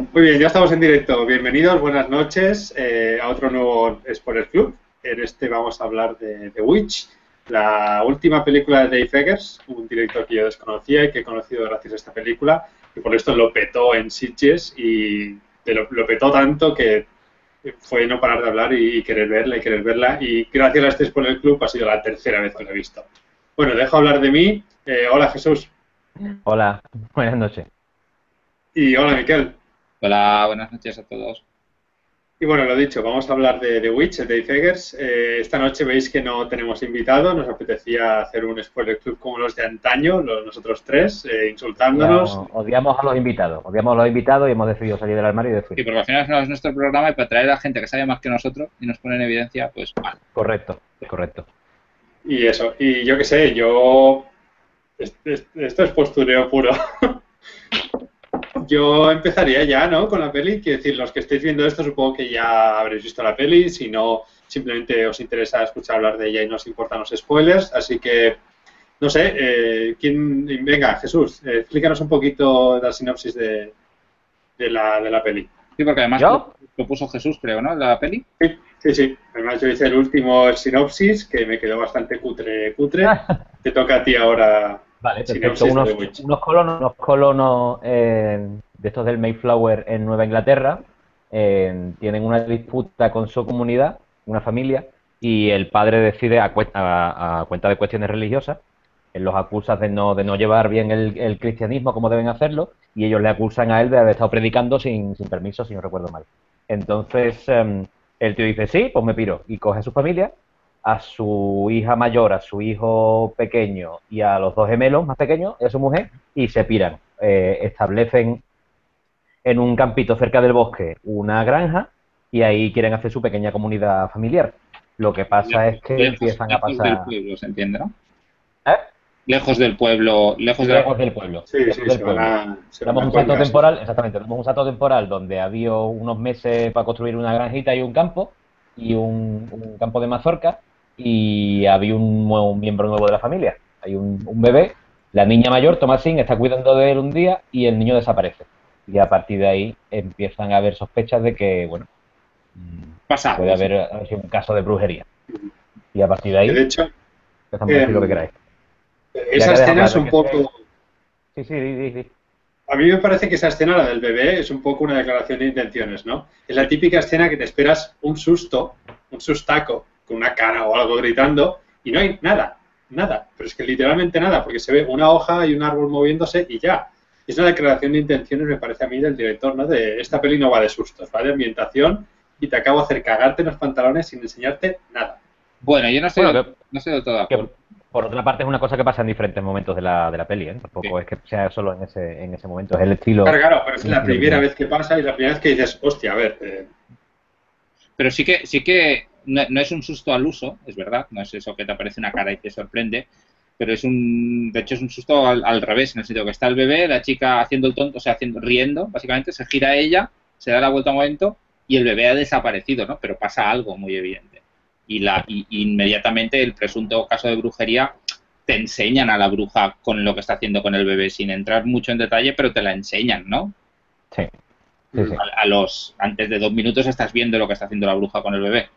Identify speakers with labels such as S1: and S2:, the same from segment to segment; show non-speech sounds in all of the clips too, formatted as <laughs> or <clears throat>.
S1: Muy bien, ya estamos en directo. Bienvenidos, buenas noches eh, a otro nuevo Spoiler Club. En este vamos a hablar de The Witch, la última película de Dave Eggers, un director que yo desconocía y que he conocido gracias a esta película, y por esto lo petó en Sitges y lo, lo petó tanto que fue no parar de hablar y querer verla y querer verla. Y gracias a este Spoiler Club ha sido la tercera vez que lo he visto. Bueno, dejo hablar de mí. Eh, hola Jesús.
S2: Hola, buenas noches.
S1: Y hola Miquel.
S3: Hola, buenas noches a todos.
S1: Y bueno, lo dicho, vamos a hablar de The Witch, de Dave Eggers. Eh, esta noche veis que no tenemos invitado, nos apetecía hacer un spoiler club como los de antaño, los, nosotros tres, eh, insultándonos.
S2: odiamos a los invitados, odiamos a los invitados y hemos decidido salir del armario y decir.
S3: Sí, porque al final no es nuestro programa y para traer a gente que sabe más que nosotros y nos pone en evidencia, pues mal.
S2: Correcto, correcto.
S1: Y eso, y yo qué sé, yo... Esto es postureo puro. <laughs> yo empezaría ya, ¿no? Con la peli. Quiero decir, los que estéis viendo esto, supongo que ya habréis visto la peli. Si no, simplemente os interesa escuchar hablar de ella y no os importan los spoilers. Así que, no sé, eh, ¿quién. Venga, Jesús, eh, explícanos un poquito la sinopsis de, de, la, de la peli.
S3: Sí, porque además lo, puso Jesús, creo, ¿no? La peli.
S1: Sí, sí, sí. Además, yo hice el último sinopsis que me quedó bastante cutre, cutre. <laughs> Te toca a ti ahora
S2: Vale, perfecto. Unos, unos, colonos, unos colonos eh, de estos del Mayflower en Nueva Inglaterra eh, tienen una disputa con su comunidad, una familia, y el padre decide, a, cuenta de cuestiones religiosas, él los acusa de no, de no llevar bien el, cristianismo como deben hacerlo, y ellos le acusan a él de haber estado predicando sin, sin permiso, si no recuerdo mal. Entonces, em, el tío dice, sí, pues me piro, y coge a su familia, a su hija mayor, a su hijo pequeño y a los dos gemelos más pequeños y a su mujer y se piran. Eh, establecen en un campito cerca del bosque una granja y ahí quieren hacer su pequeña comunidad familiar. Lo que pasa es que empiezan a pasar...
S3: Del pueblo, ¿se entiende, no? ¿Eh? Lejos del pueblo, lejos,
S2: del pueblo. Sí, sí, del pueblo. damos un salto temporal, exactamente, damos un salto temporal donde había unos meses para construir una granjita y un campo y un, un campo de mazorca y había un, miembro nuevo de la familia. Hay un, bebé, la niña mayor, Tomasín, está cuidando de él un día y el niño desaparece. Y a partir de ahí empiezan a haber sospechas de que, bueno,
S3: Pasa,
S2: puede haber un caso de brujería. Y a partir de ahí,
S1: de hecho,
S2: empezamos a decir lo que queráis.
S1: Esa escena es un poco...
S2: Sí, sí, sí, sí.
S1: A mí me parece que esa escena, la del bebé, es un poco una declaración de intenciones, ¿no? Es la típica escena que te esperas un susto, un sustaco, con una cara o algo gritando y no hay nada, nada, pero es que literalmente nada, porque se ve una hoja y un árbol moviéndose y ya. Es una declaración de intenciones, me parece a mí, del director, ¿no? De esta peli no va de sustos, va de ambientación y te acabo de hacer cagarte en los pantalones sin enseñarte nada.
S3: Bueno, yo no estoy, no de todo
S2: Por otra parte, es una cosa que pasa en diferentes momentos de la, de la peli, ¿eh? Tampoco es que sea solo en ese, en ese momento, es el estilo.
S1: Claro, claro, pero es la primera vez que pasa y la primera vez que dices, hostia, a ver. Eh".
S3: Pero sí que, sí que no, es un susto al uso, es verdad, no es eso que te aparece una cara y te sorprende, pero es un, de hecho es un susto al, revés, en el sentido que está el bebé, la chica haciendo el tonto, o sea, haciendo, riendo, básicamente, se gira a ella, se da la vuelta un momento y el bebé ha desaparecido, ¿no? Pero pasa algo muy evidente. Y, la, y, inmediatamente el presunto caso de brujería te enseñan a la bruja con lo que está haciendo con el bebé, sin entrar mucho en detalle, pero te la enseñan, ¿no?
S2: Sí.
S3: A, los antes de dos minutos estás viendo lo que está haciendo la bruja con el bebé.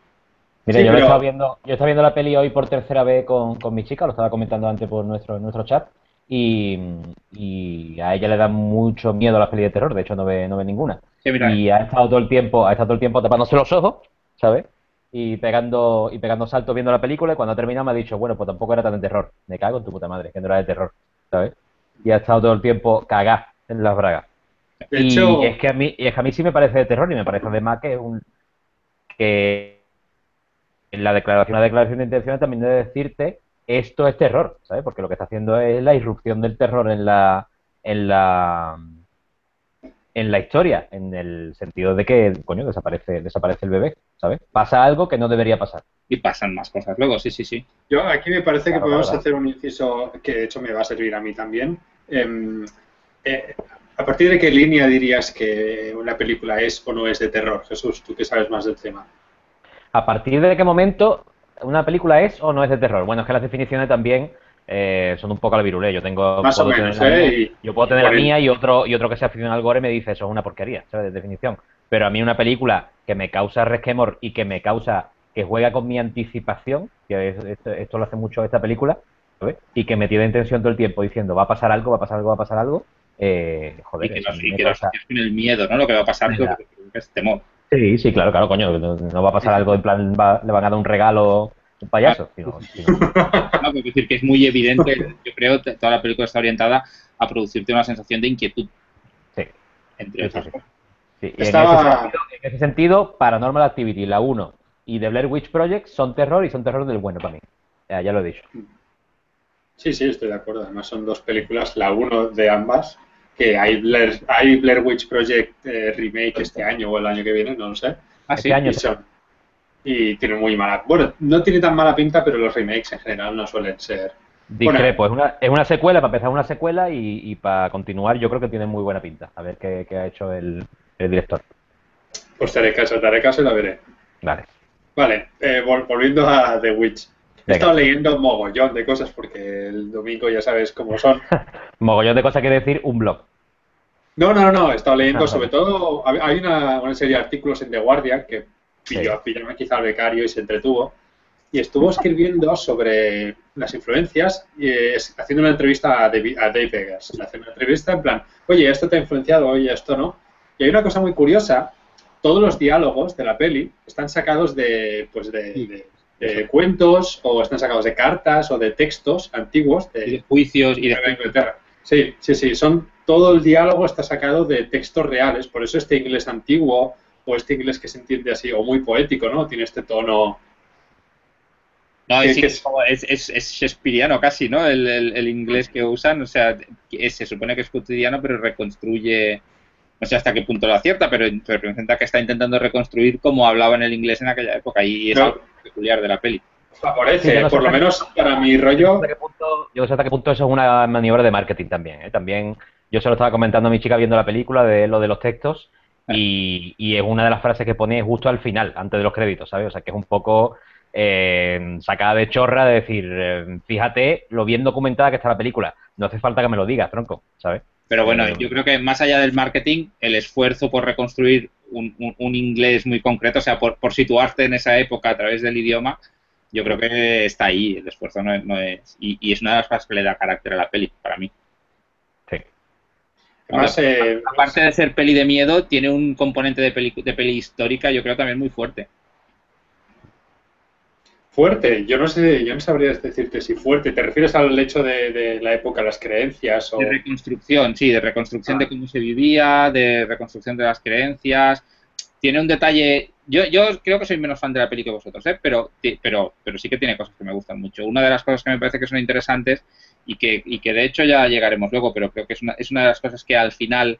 S2: Mira, yo, he estado viendo, yo estaba viendo la peli hoy por tercera vez con, con, mi chica, lo estaba comentando antes por nuestro, nuestro chat, y, a ella le da mucho miedo a la peli de terror, de hecho no ve, no ve ninguna. y ha estado todo el tiempo, ha estado todo el tiempo tapándose los ojos, ¿sabes? Y pegando, y pegando saltos viendo la película, y cuando ha terminado me ha dicho, bueno, pues tampoco era tan de terror. Me cago en tu puta madre, que no era de terror, ¿sabes? Y ha estado todo el tiempo cagá en las bragas. y es que a mí, y es que a mí sí me parece de terror, y me parece además que es un que en la declaración, la declaración de intenciones también debe decirte esto es terror, ¿sabes? Porque lo que está haciendo es la irrupción del terror en la en la en la historia, en el sentido de que, coño, desaparece desaparece el bebé, ¿sabes? Pasa algo que no debería pasar.
S3: Y pasan más cosas luego, sí, sí, sí.
S1: Yo aquí me parece que podemos hacer un inciso que de hecho me va a servir a mí también. Em, eh, ¿A partir de qué línea dirías que una película es o no es de terror? Jesús, tú que sabes más del tema.
S2: ¿A partir de qué momento una película es o no es de terror? Bueno, es que las definiciones también eh, son un poco la virulé. Yo tengo.
S1: Más o menos, ¿eh?
S2: yo puedo tener la mía y otro, y otro que se aficionado al gore me dice eso es una porquería, ¿sabes? De definición. Pero a mí una película que me causa resquemor y que me causa que juega con mi anticipación, que esto, lo hace mucho esta película, ¿sabes? Y que me tiene en tensión todo el tiempo diciendo va a pasar algo, va a pasar algo, va a pasar algo. Eh, joder,
S3: y que, no, que causa... el miedo, ¿no? Lo que va a pasar, es temor.
S2: Sí, sí, claro, claro, coño. No, va a pasar algo en plan, le van a dar un regalo un payaso. Sino, <laughs>
S3: no, decir que es muy evidente, yo creo, que toda la película está orientada a producirte una sensación de inquietud.
S2: Sí.
S3: Entre otras
S2: Sí. en, ese sentido, en, ese sentido, Paranormal Activity, la 1 y The Blair Witch Project son terror y son terror del bueno para mí. Ya, ya lo he dicho.
S1: Sí, sí, estoy de acuerdo. Además son dos películas, la 1 de ambas, que hay Blair, hay Blair Witch Project eh, remake este año o el año que viene, no lo sé.
S2: Ah, este año.
S1: Y, tiene muy mala... Bueno, no tiene tan mala pinta, pero los remakes en general no suelen ser...
S2: Discrepo, es, una, es una secuela, para empezar una secuela y, para continuar yo creo que tiene muy buena pinta. A ver qué, ha hecho el, director.
S1: Pues te haré caso, te haré caso y la veré.
S2: Vale.
S1: Vale, eh, volviendo a The Witch. He estado leyendo mogollón de cosas porque el domingo ya sabes cómo son. <laughs>
S2: mogollón de cosas quiere decir un blog.
S1: No, no, no, he estado leyendo ah, sobre todo, hay una, serie de artículos en The Guardian que pilló, sí. quizá al becario y se entretuvo y estuvo escribiendo sobre las influencias y haciendo una entrevista a Dave, a Dave Eggers. Haciendo una entrevista en plan, oye, esto te ha influenciado, oye, esto no. Y hay una cosa muy curiosa, todos los diálogos de la peli están sacados de, pues de de cuentos o están sacados de cartas o de textos antiguos
S3: de, juicios y de,
S1: Inglaterra. Sí, sí, sí, son todo el diálogo está sacado de textos reales, por eso este inglés antiguo o este inglés que se entiende así o muy poético, ¿no? Tiene este tono
S3: no, es, es, es, casi, ¿no? El, inglés que usan, o sea, se supone que es cotidiano, pero reconstruye, no sé hasta qué punto lo acierta, pero representa que está intentando reconstruir cómo hablaba en el inglés en aquella época y es peculiar de la peli.
S1: Favorece, por lo menos para mi rollo.
S2: yo no sé hasta qué punto eso es una maniobra de marketing también. ¿eh? También yo se lo estaba comentando a mi chica viendo la película de lo de los textos y, y es una de las frases que pone justo al final, antes de los créditos, ¿sabes? O sea que es un poco eh, sacada de chorra de decir, eh, fíjate lo bien documentada que está la película. No hace falta que me lo digas, tronco, ¿sabes?
S3: Pero bueno, yo creo que más allá del marketing, el esfuerzo por reconstruir un, inglés muy concreto, o sea, por, situarte en esa época a través del idioma, yo creo que está ahí, el esfuerzo no es... y, es una de las cosas que le da carácter a la peli, para mí.
S2: Sí.
S3: Además, eh, aparte de ser peli de miedo, tiene un componente de peli, de peli histórica, yo creo también muy fuerte.
S1: Fuerte, yo no sé, yo no sabría decirte si fuerte. ¿Te refieres al hecho de, la época, las creencias? O...
S3: De reconstrucción, sí, de reconstrucción de ah. cómo se vivía, de reconstrucción de las creencias. Tiene un detalle. Yo, yo creo que soy menos fan de la película que vosotros, ¿eh? pero, pero, pero sí que tiene cosas que me gustan mucho. Una de las cosas que me parece que son interesantes y que, y que de hecho ya llegaremos luego, pero creo que es una, es una de las cosas que al final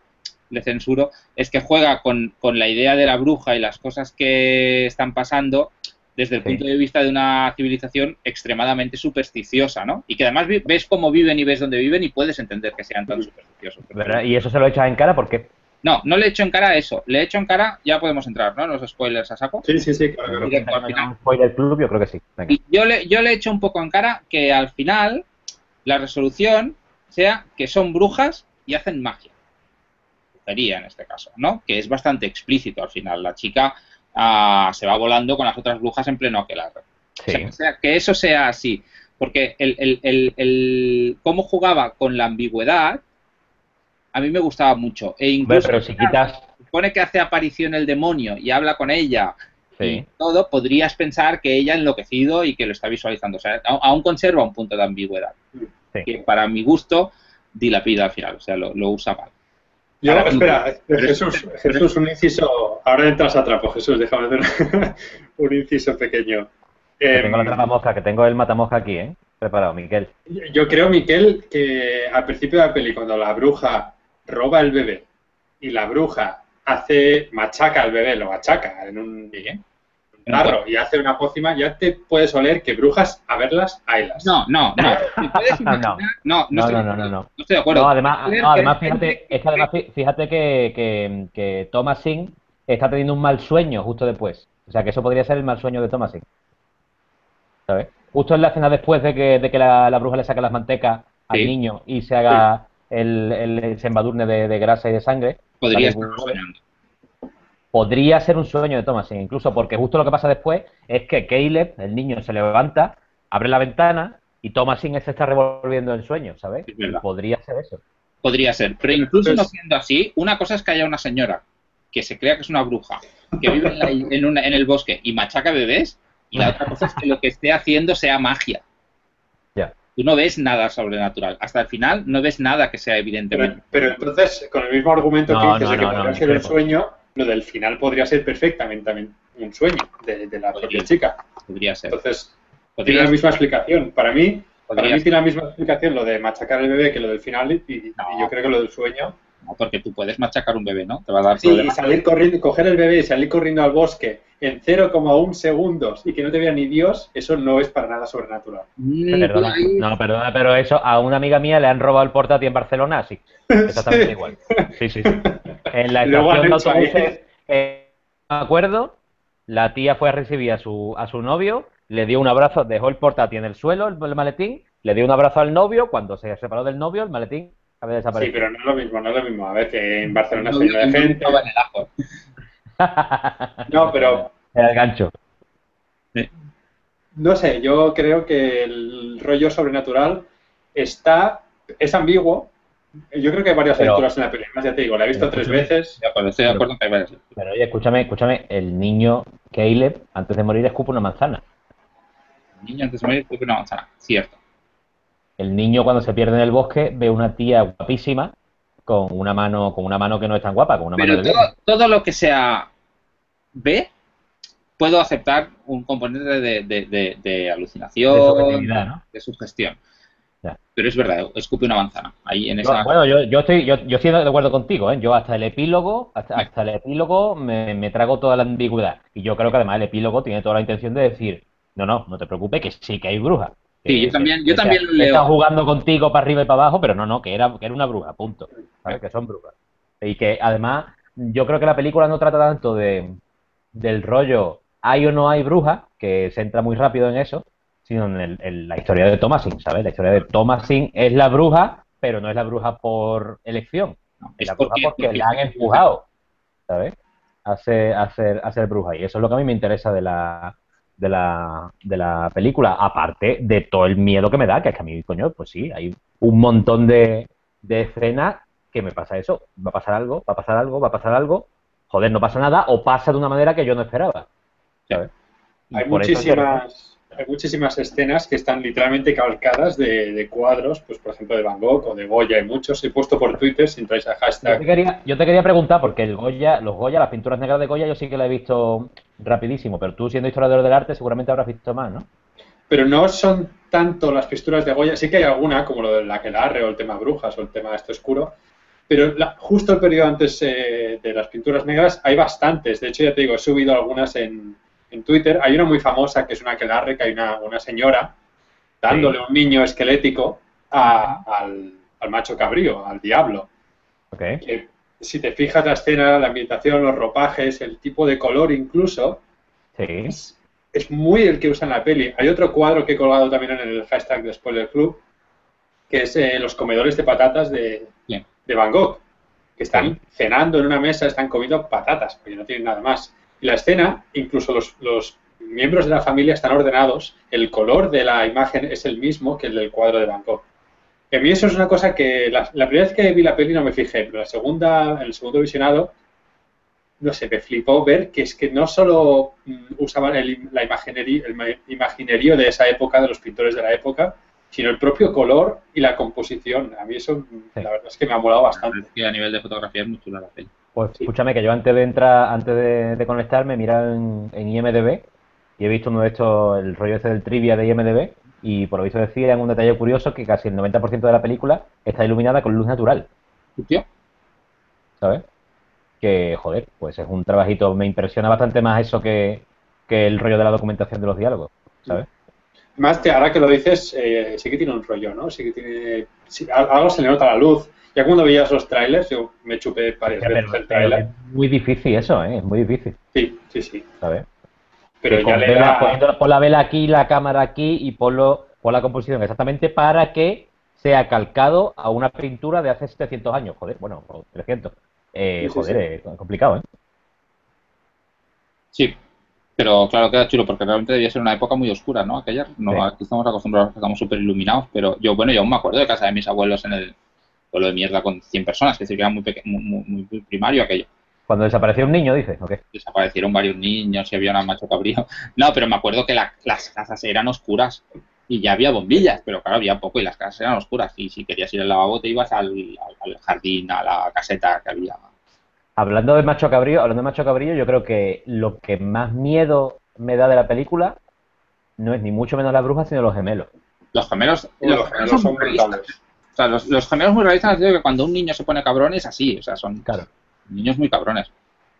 S3: le censuro, es que juega con, con la idea de la bruja y las cosas que están pasando desde el punto de vista de una civilización extremadamente supersticiosa, ¿no? Y que además ves cómo viven y ves dónde viven y puedes entender que sean tan supersticiosos.
S2: ¿Y eso se lo echas en cara? ¿Por qué?
S3: No, no le he hecho en cara eso. Le he hecho en cara, ya podemos entrar, ¿no? Los spoilers a saco.
S1: Sí, sí, sí, claro.
S2: Spoiler club, yo creo que sí.
S3: Y yo le, yo le he hecho un poco en cara que al final la resolución sea que son brujas y hacen magia. Brujería en este caso, ¿no? Que es bastante explícito al final. La chica se va volando con las otras brujas en pleno aquelarre. O, sea, que eso sea así. Porque el, el, el, el, cómo jugaba con la ambigüedad a mí me gustaba mucho. E incluso
S2: pero si quitas...
S3: supone que hace aparición el demonio y habla con ella y todo, podrías pensar que ella ha enloquecido y que lo está visualizando. O sea, aún conserva un punto de ambigüedad. Que para mi gusto dilapida al final, o sea, lo, lo usa mal.
S1: Yo, espera, Jesús, Jesús, un inciso. Ahora entras a trapo, Jesús, déjame hacer <laughs> un inciso pequeño.
S2: Que tengo la mosca, que tengo el matamosca aquí, ¿eh? Preparado, Miquel.
S1: Yo creo, Miquel, que al principio de la peli, cuando la bruja roba el bebé y la bruja hace machaca al bebé, lo machaca en un, tarro y hace una pócima, ya te puedes oler que brujas a verlas, haylas.
S3: No, no, no.
S2: no, <laughs> no, no, no, no, no, no, estoy de acuerdo. No, además, no, además fíjate, es que además, fíjate que, que, que Thomas Singh está teniendo un mal sueño justo después. O sea, que eso podría ser el mal sueño de Thomas Singh. ¿Sabes? justo en la escena después de que, de que la, bruja le saque las mantecas al niño y se haga el, el, embadurne de, grasa y de sangre.
S3: Podría estar soñando.
S2: Podría ser un sueño de Thomas, incluso porque justo lo que pasa después es que Caleb, el niño, se levanta, abre la ventana y Thomasin se está revolviendo el sueño, ¿sabes? Podría ser eso.
S3: Podría ser, pero incluso no siendo así, una cosa es que haya una señora que se crea que es una bruja, que vive en, en el bosque y machaca bebés, y la otra cosa es que lo que esté haciendo sea magia. Tú no ves nada sobrenatural. Hasta el final no ves nada que sea evidentemente.
S1: Pero, entonces, con el mismo argumento que dices de que podría ser el sueño, lo del final podría ser perfectamente también un sueño de, la propia chica.
S3: Podría ser.
S1: Entonces, tiene la misma explicación. Para mí, para mí tiene la misma explicación lo de machacar el bebé que lo del final y yo creo que lo del sueño
S3: porque tú puedes machacar un bebé, ¿no? Te va a dar
S1: sí, y salir corriendo, coger el bebé y salir corriendo al bosque en 0,1 segundos y que no te vea ni Dios, eso no es para nada sobrenatural.
S2: Perdona, no, perdona, pero eso a una amiga mía le han robado el portátil en Barcelona, sí. <laughs> Exactamente igual. Sí, sí, sí. En la <laughs> estación de autobuses, eh, me acuerdo, la tía fue a recibir a su, a su novio, le dio un abrazo, dejó el portátil en el suelo, el, el maletín, le dio un abrazo al novio, cuando se separó del novio, el maletín
S1: Sí, pero no es lo mismo, no es lo mismo. A ver, que en Barcelona se llena de gente. No, pero. <laughs>
S2: El gancho.
S1: No sé, yo creo que el rollo sobrenatural está. Es ambiguo. Yo creo que hay varias lecturas en la película, ya te digo, la he visto tres veces.
S3: Ya, pues estoy de acuerdo que hay varias.
S2: Pero oye, escúchame, escúchame, el niño Caleb, antes de morir, escupe una manzana.
S3: El niño antes de morir escupe una manzana, cierto.
S2: El niño cuando se pierde en el bosque ve una tía guapísima con una mano con una mano que no es tan guapa, con una mano
S3: de todo, lo que sea B puedo aceptar un componente de, alucinación, de, sugestión. Pero es verdad, escupe una manzana. Ahí en esa...
S2: Bueno, yo, estoy, yo, estoy de acuerdo contigo, ¿eh? Yo hasta el epílogo, hasta, el epílogo me, me, trago toda la ambigüedad. Y yo creo que además el epílogo tiene toda la intención de decir, no, no, no te preocupes, que sí que hay bruja.
S3: Sí, yo también, yo también
S2: leo. Está jugando contigo para arriba y para abajo, pero no, no, que era, que era una bruja, punto. ¿Sabes? Que son brujas. Y que además, yo creo que la película no trata tanto de del rollo hay o no hay bruja, que se entra muy rápido en eso, sino en, la historia de Thomasin, ¿sabes? La historia de Thomasin es la bruja, pero no es la bruja por elección. es la bruja porque, la han empujado, ¿sabes? A ser, a, ser, a ser bruja. Y eso es lo que a mí me interesa de la, de la, de la película, aparte de todo el miedo que me da, que es que a mí, coño, pues sí, hay un montón de, de escenas que me pasa eso, va a pasar algo, va a pasar algo, va a pasar algo, joder, no pasa nada, o pasa de una manera que yo no esperaba.
S1: Hay muchísimas hay muchísimas escenas que están literalmente calcadas de, cuadros, pues por ejemplo de Van Gogh o de Goya, hay muchos. He puesto por Twitter si entráis a hashtag.
S2: Yo te, quería, preguntar, porque el Goya, los Goya, las pinturas negras de Goya, yo sí que la he visto rapidísimo, pero tú siendo historiador del arte seguramente habrás visto más, ¿no?
S1: Pero no son tanto las pinturas de Goya, sí que hay alguna, como lo del aquelarre o el tema brujas o el tema de esto oscuro, pero justo el periodo antes eh, de las pinturas negras hay bastantes. De hecho, ya te digo, he subido algunas en, en Twitter, hay una muy famosa que es una que que hay una, una señora dándole un niño esquelético al, macho cabrío, al diablo. si te fijas la escena, la ambientación, los ropajes, el tipo de color incluso, es, muy el que usa en la peli. Hay otro cuadro que he colgado también en el hashtag de Spoiler Club, que es eh, los comedores de patatas de, de Van Gogh, que están cenando en una mesa, están comiendo patatas, porque no tienen nada más la escena, incluso los, miembros de la familia están ordenados, el color de la imagen es el mismo que el del cuadro de Bangkok. a mí eso es una cosa que la, primera vez que vi la peli no me fijé, pero la segunda, en el segundo visionado, no sé, me flipó ver que es que no solo mm, usaban el, la imaginería, el imaginerío de esa época, de los pintores de la época, sino el propio color y la composición. A mí eso, la verdad es que me ha molado bastante.
S3: a nivel de fotografía es muy chula la peli.
S2: Pues escúchame que yo antes de entrar, antes de, conectarme, he en, en, IMDB y he visto uno de estos, el rollo ese del trivia de IMDB y por lo visto decían un detalle curioso que casi el 90% de la película está iluminada con luz natural.
S3: ¿Tío?
S2: ¿Sabes? Que, joder, pues es un trabajito, me impresiona bastante más eso que, el rollo de la documentación de los diálogos, ¿sabes?
S1: Más que ahora que lo dices, eh, sí que tiene un rollo, ¿no? Sí que tiene... algo se le nota la luz ya cuando veías los trailers, yo me chupé varias veces el trailer.
S2: Es muy difícil eso, ¿eh? Es muy difícil.
S1: Sí, sí, sí.
S2: ¿Sabes? Pero ya le da... pon la vela aquí, la cámara aquí y ponlo, pon la composición exactamente para que sea calcado a una pintura de hace 700 años. Joder, bueno, o 300. Eh, joder, es complicado, ¿eh?
S3: Sí, pero claro, queda chulo porque realmente debía ser una época muy oscura, ¿no? Aquella, no, aquí estamos acostumbrados, estamos súper iluminados, pero yo, bueno, yo aún me acuerdo de casa de mis abuelos en el pueblo de mierda con 100 personas, que se era muy, muy, muy, primario aquello.
S2: Cuando desapareció un niño, dice, ¿o qué?
S3: Desaparecieron varios niños y había una macho cabrío. <laughs> No, pero me acuerdo que las casas eran oscuras y ya había bombillas, pero claro, había poco y las casas eran oscuras. Y si querías ir al lavabo, te ibas al, al jardín, a la caseta que había
S2: Hablando de Macho Cabrillo, hablando de Macho Cabrillo, yo creo que lo que más miedo me da de la película no es ni mucho menos la bruja, sino los gemelos.
S3: Los gemelos, los, gemelos son, brutales. O sea, los, los, gemelos muy realistas han que cuando un niño se pone cabrón es así, o sea, son claro. niños muy cabrones.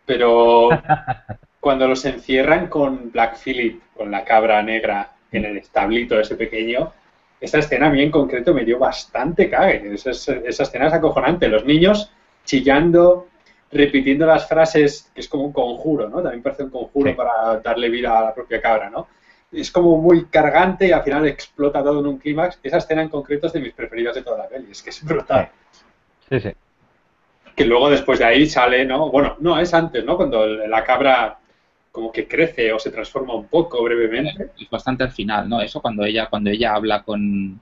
S1: Pero <laughs> cuando los encierran con Black Phillip, con la cabra negra en el establito ese pequeño, esa escena a mí en concreto me dio bastante cague. Esa, esa escena es acojonante. Los niños chillando, repitiendo las frases, que es como un conjuro, ¿no? También parece un conjuro para darle vida a la propia cabra, ¿no? Es como muy cargante y al final explota todo en un clímax. Esa escena en concreto es de mis preferidas de toda la peli, es que es brutal.
S2: Sí, sí.
S1: Que luego después de ahí sale, ¿no? Bueno, no, es antes, ¿no? Cuando la cabra como que crece o se transforma un poco brevemente.
S3: Es bastante al final, ¿no? Eso cuando ella, cuando ella habla con,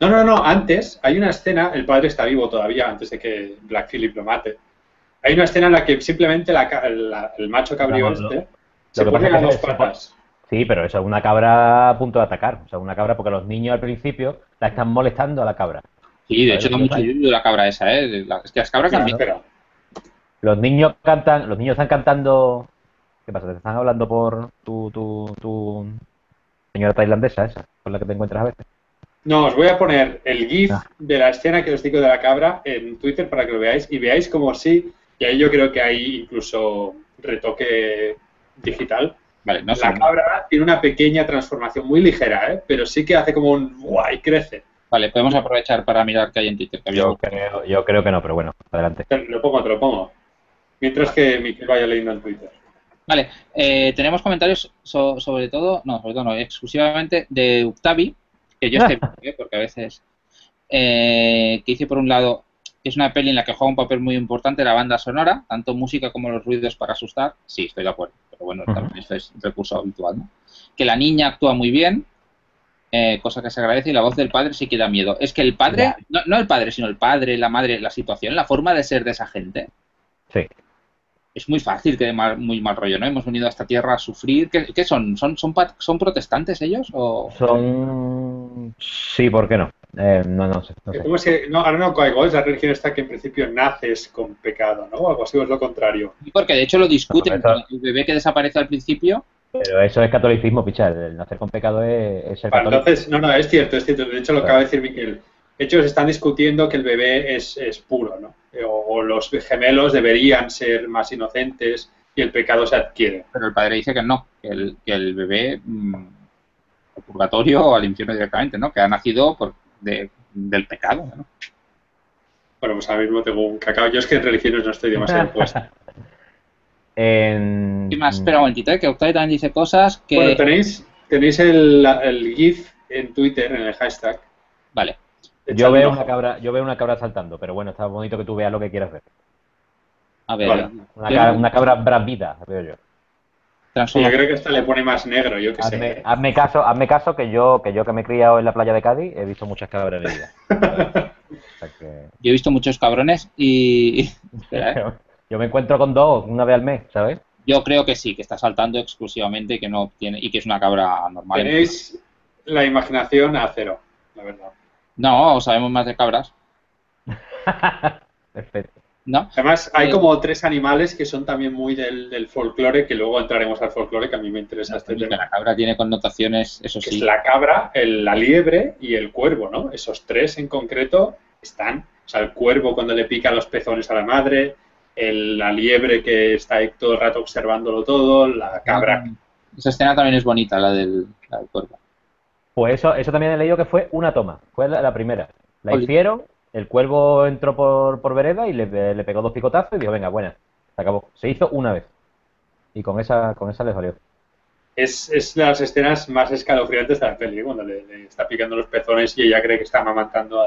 S1: no, no, no, antes hay una escena, el padre está vivo todavía antes de que Black Phillip lo mate. Hay una escena en la que simplemente el macho cabrío este se pone a dos patas.
S2: Sí, pero eso es una cabra a punto de atacar. O sea, una cabra porque los niños al principio la están molestando a la cabra.
S3: Sí, de hecho da mucho de la cabra esa, ¿eh? Es que las cabras también.
S2: Los niños cantan, los niños están cantando. ¿Qué pasa? ¿Te están hablando por tu, tu, tu señora tailandesa esa, con la que te encuentras a veces?
S1: No, os voy a poner el GIF ah. de la escena que os digo de la cabra en Twitter para que lo veáis y veáis como si y ahí yo creo que hay incluso retoque digital.
S3: Vale, no
S1: la cabra tiene una pequeña transformación muy ligera, ¿eh? pero sí que hace como un guay, crece.
S3: Vale, podemos aprovechar para mirar qué hay en Twitter.
S2: Yo creo, yo creo que no, pero bueno, adelante.
S1: Te lo pongo, te lo pongo. Mientras que Miquel vaya leyendo en Twitter.
S3: Vale, eh, tenemos comentarios sobre todo, no, sobre todo no, exclusivamente de Octavi, que yo <laughs> estoy, ¿eh? porque a veces, eh, que hice por un lado, es una peli en la que juega un papel muy importante la banda sonora, tanto música como los ruidos para asustar. Sí, estoy de acuerdo, pero bueno, también esto es un recurso habitual. ¿no? Que la niña actúa muy bien, eh, cosa que se agradece, y la voz del padre sí que da miedo. Es que el padre, no, el padre, sino el padre, la madre, la situación, la forma de ser de esa gente.
S2: Sí.
S3: Es muy fácil que muy mal rollo, ¿no? Hemos venido a esta tierra a sufrir. ¿Qué, son? ¿Son, son? ¿Son protestantes ellos? O...
S2: Son. Sí, ¿por qué no? Eh, no, no sé.
S1: No sé. no, ahora no es la religión está que en principio naces con pecado, ¿no? O algo así, o es lo contrario.
S3: Porque de hecho lo discuten. El bebé que desaparece al principio.
S2: Pero eso es catolicismo, pichar. El nacer con pecado es,
S1: el Entonces, no, no, es cierto, es cierto. De hecho, lo acaba de decir Miquel. De hecho, se están discutiendo que el bebé es, es puro, ¿no? O, los gemelos deberían ser más inocentes y el pecado se adquiere.
S3: Pero el padre dice que no, que el, que el bebé mm, al purgatorio o al infierno directamente, ¿no? Que ha nacido por, del pecado. ¿no?
S1: Bueno, pues ahora mismo tengo un cacao. Yo es que en religiones no estoy demasiado <laughs> puesto.
S2: en...
S3: más? Espera un momentito, ¿eh? que Octavio también dice cosas que...
S1: Bueno, tenéis, tenéis el, el GIF en Twitter, en el hashtag.
S3: Vale.
S2: Yo veo, una cabra, yo veo una cabra saltando, pero bueno, está bonito que tú veas lo que quieras ver.
S3: A ver.
S2: Una, cabra, una cabra bravida, veo yo
S1: yo creo que esta le pone más negro, yo que
S2: sé. Hazme caso, hazme caso que yo, que yo que me he criado en la playa de Cádiz he visto muchas cabras en vida. <laughs>
S3: Yo he visto muchos cabrones y... <laughs>
S2: yo me encuentro con dos una vez al mes, ¿sabes?
S3: Yo creo que sí, que está saltando exclusivamente que no tiene y que es una cabra normal.
S1: Tenéis la imaginación a cero, la verdad.
S3: No, sabemos más de cabras. <laughs>
S2: Perfecto.
S1: Además, hay eh, como tres animales que son también muy del, del folclore, que luego entraremos al folclore, que a mí me interesa este
S3: tema. La cabra tiene connotaciones, eso sí.
S1: Es la cabra, la liebre y el cuervo, ¿no? Esos tres en concreto están. O sea, el cuervo cuando le pica los pezones a la madre, la liebre que está ahí todo el rato observándolo todo, la cabra. Mm.
S3: Esa escena también es bonita, la del, cuervo.
S2: Pues eso, eso también he leído que fue una toma, fue la, primera. La hicieron el cuervo entró por, por vereda y le, pegó dos picotazos y dijo, venga, buena, se acabó. Se hizo una vez. Y con esa, con esa le salió.
S1: es, es las escenas más escalofriantes de la peli, cuando le, está picando los pezones y ella cree que está amamantando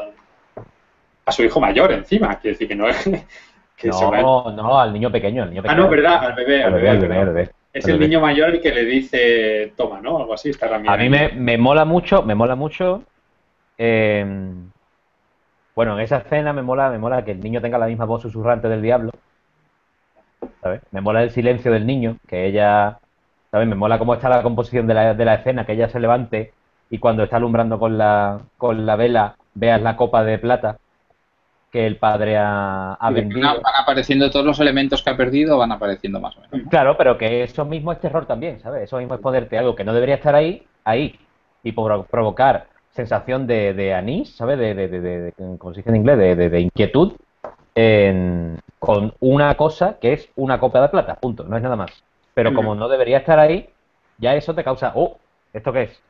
S1: a su hijo mayor encima. Quiere decir que no es. <laughs>
S2: no, no, al niño pequeño, al niño pequeño.
S1: Ah, no, verdad, al bebé.
S2: Al bebé, al bebé, al bebé.
S1: Es el niño mayor el que le dice, toma, ¿no? Algo así, está
S2: A mí me, me, mola mucho, me mola mucho. Eh, bueno, en esa escena me mola, me mola que el niño tenga la misma voz susurrante del diablo. ¿Sabes? Me mola el silencio del niño, que ella ¿sabes? Me mola cómo está la composición de la, de la escena, que ella se levante y cuando está alumbrando con la, con la vela veas la copa de plata que el padre ha, vendido.
S3: Van, apareciendo todos los elementos que ha perdido, van apareciendo más o menos.
S2: Claro, pero que eso mismo es terror también, ¿sabes? Eso mismo es ponerte algo que no debería estar ahí, ahí, y provocar sensación de, de anís, ¿sabes? De, de, de, como se dice en inglés, de, inquietud, con una cosa que es una copa de plata, punto, no es nada más. Pero como no debería estar ahí, ya eso te causa, oh, ¿esto qué es?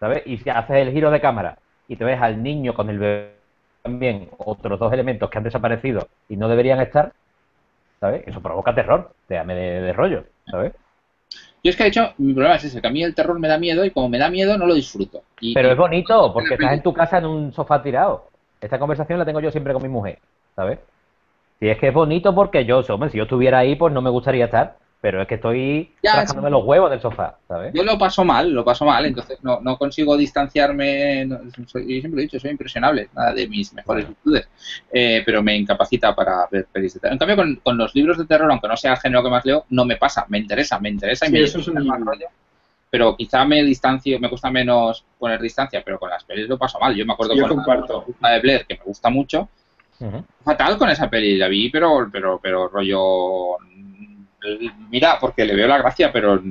S2: ¿Sabes? Y si haces el giro de cámara y te ves al niño con el bebé también, otros dos elementos que han desaparecido y no deberían estar, ¿sabes? Eso provoca terror, te de, de rollo, ¿sabes?
S3: Yo es que de hecho, mi problema es ese, que a mí el terror me da miedo y como me da miedo no lo disfruto.
S2: Pero es bonito, <laughs> porque estás en tu casa en un sofá tirado. Esta conversación la tengo yo siempre con mi mujer, ¿sabes? Si es que es bonito porque yo, hombre, si yo estuviera ahí, pues no me gustaría estar. Pero es que estoy rascándome los huevos del sofá, ¿sabes?
S3: Yo lo paso mal, lo paso mal, entonces no, no consigo distanciarme. yo siempre he dicho, soy impresionable, nada de mis mejores virtudes, eh, pero me incapacita para ver pelis de terror. En cambio, con, con, los libros de terror, aunque no sea el género que más leo, no me pasa, me interesa, me interesa y me eso es un... más rollo. Pero quizá me distancio, me cuesta menos poner distancia, pero con las pelis lo paso mal. Yo me acuerdo con la de Blair, que me gusta mucho. Fatal con esa peli, la vi, pero, pero, pero rollo mira, porque le veo la gracia, pero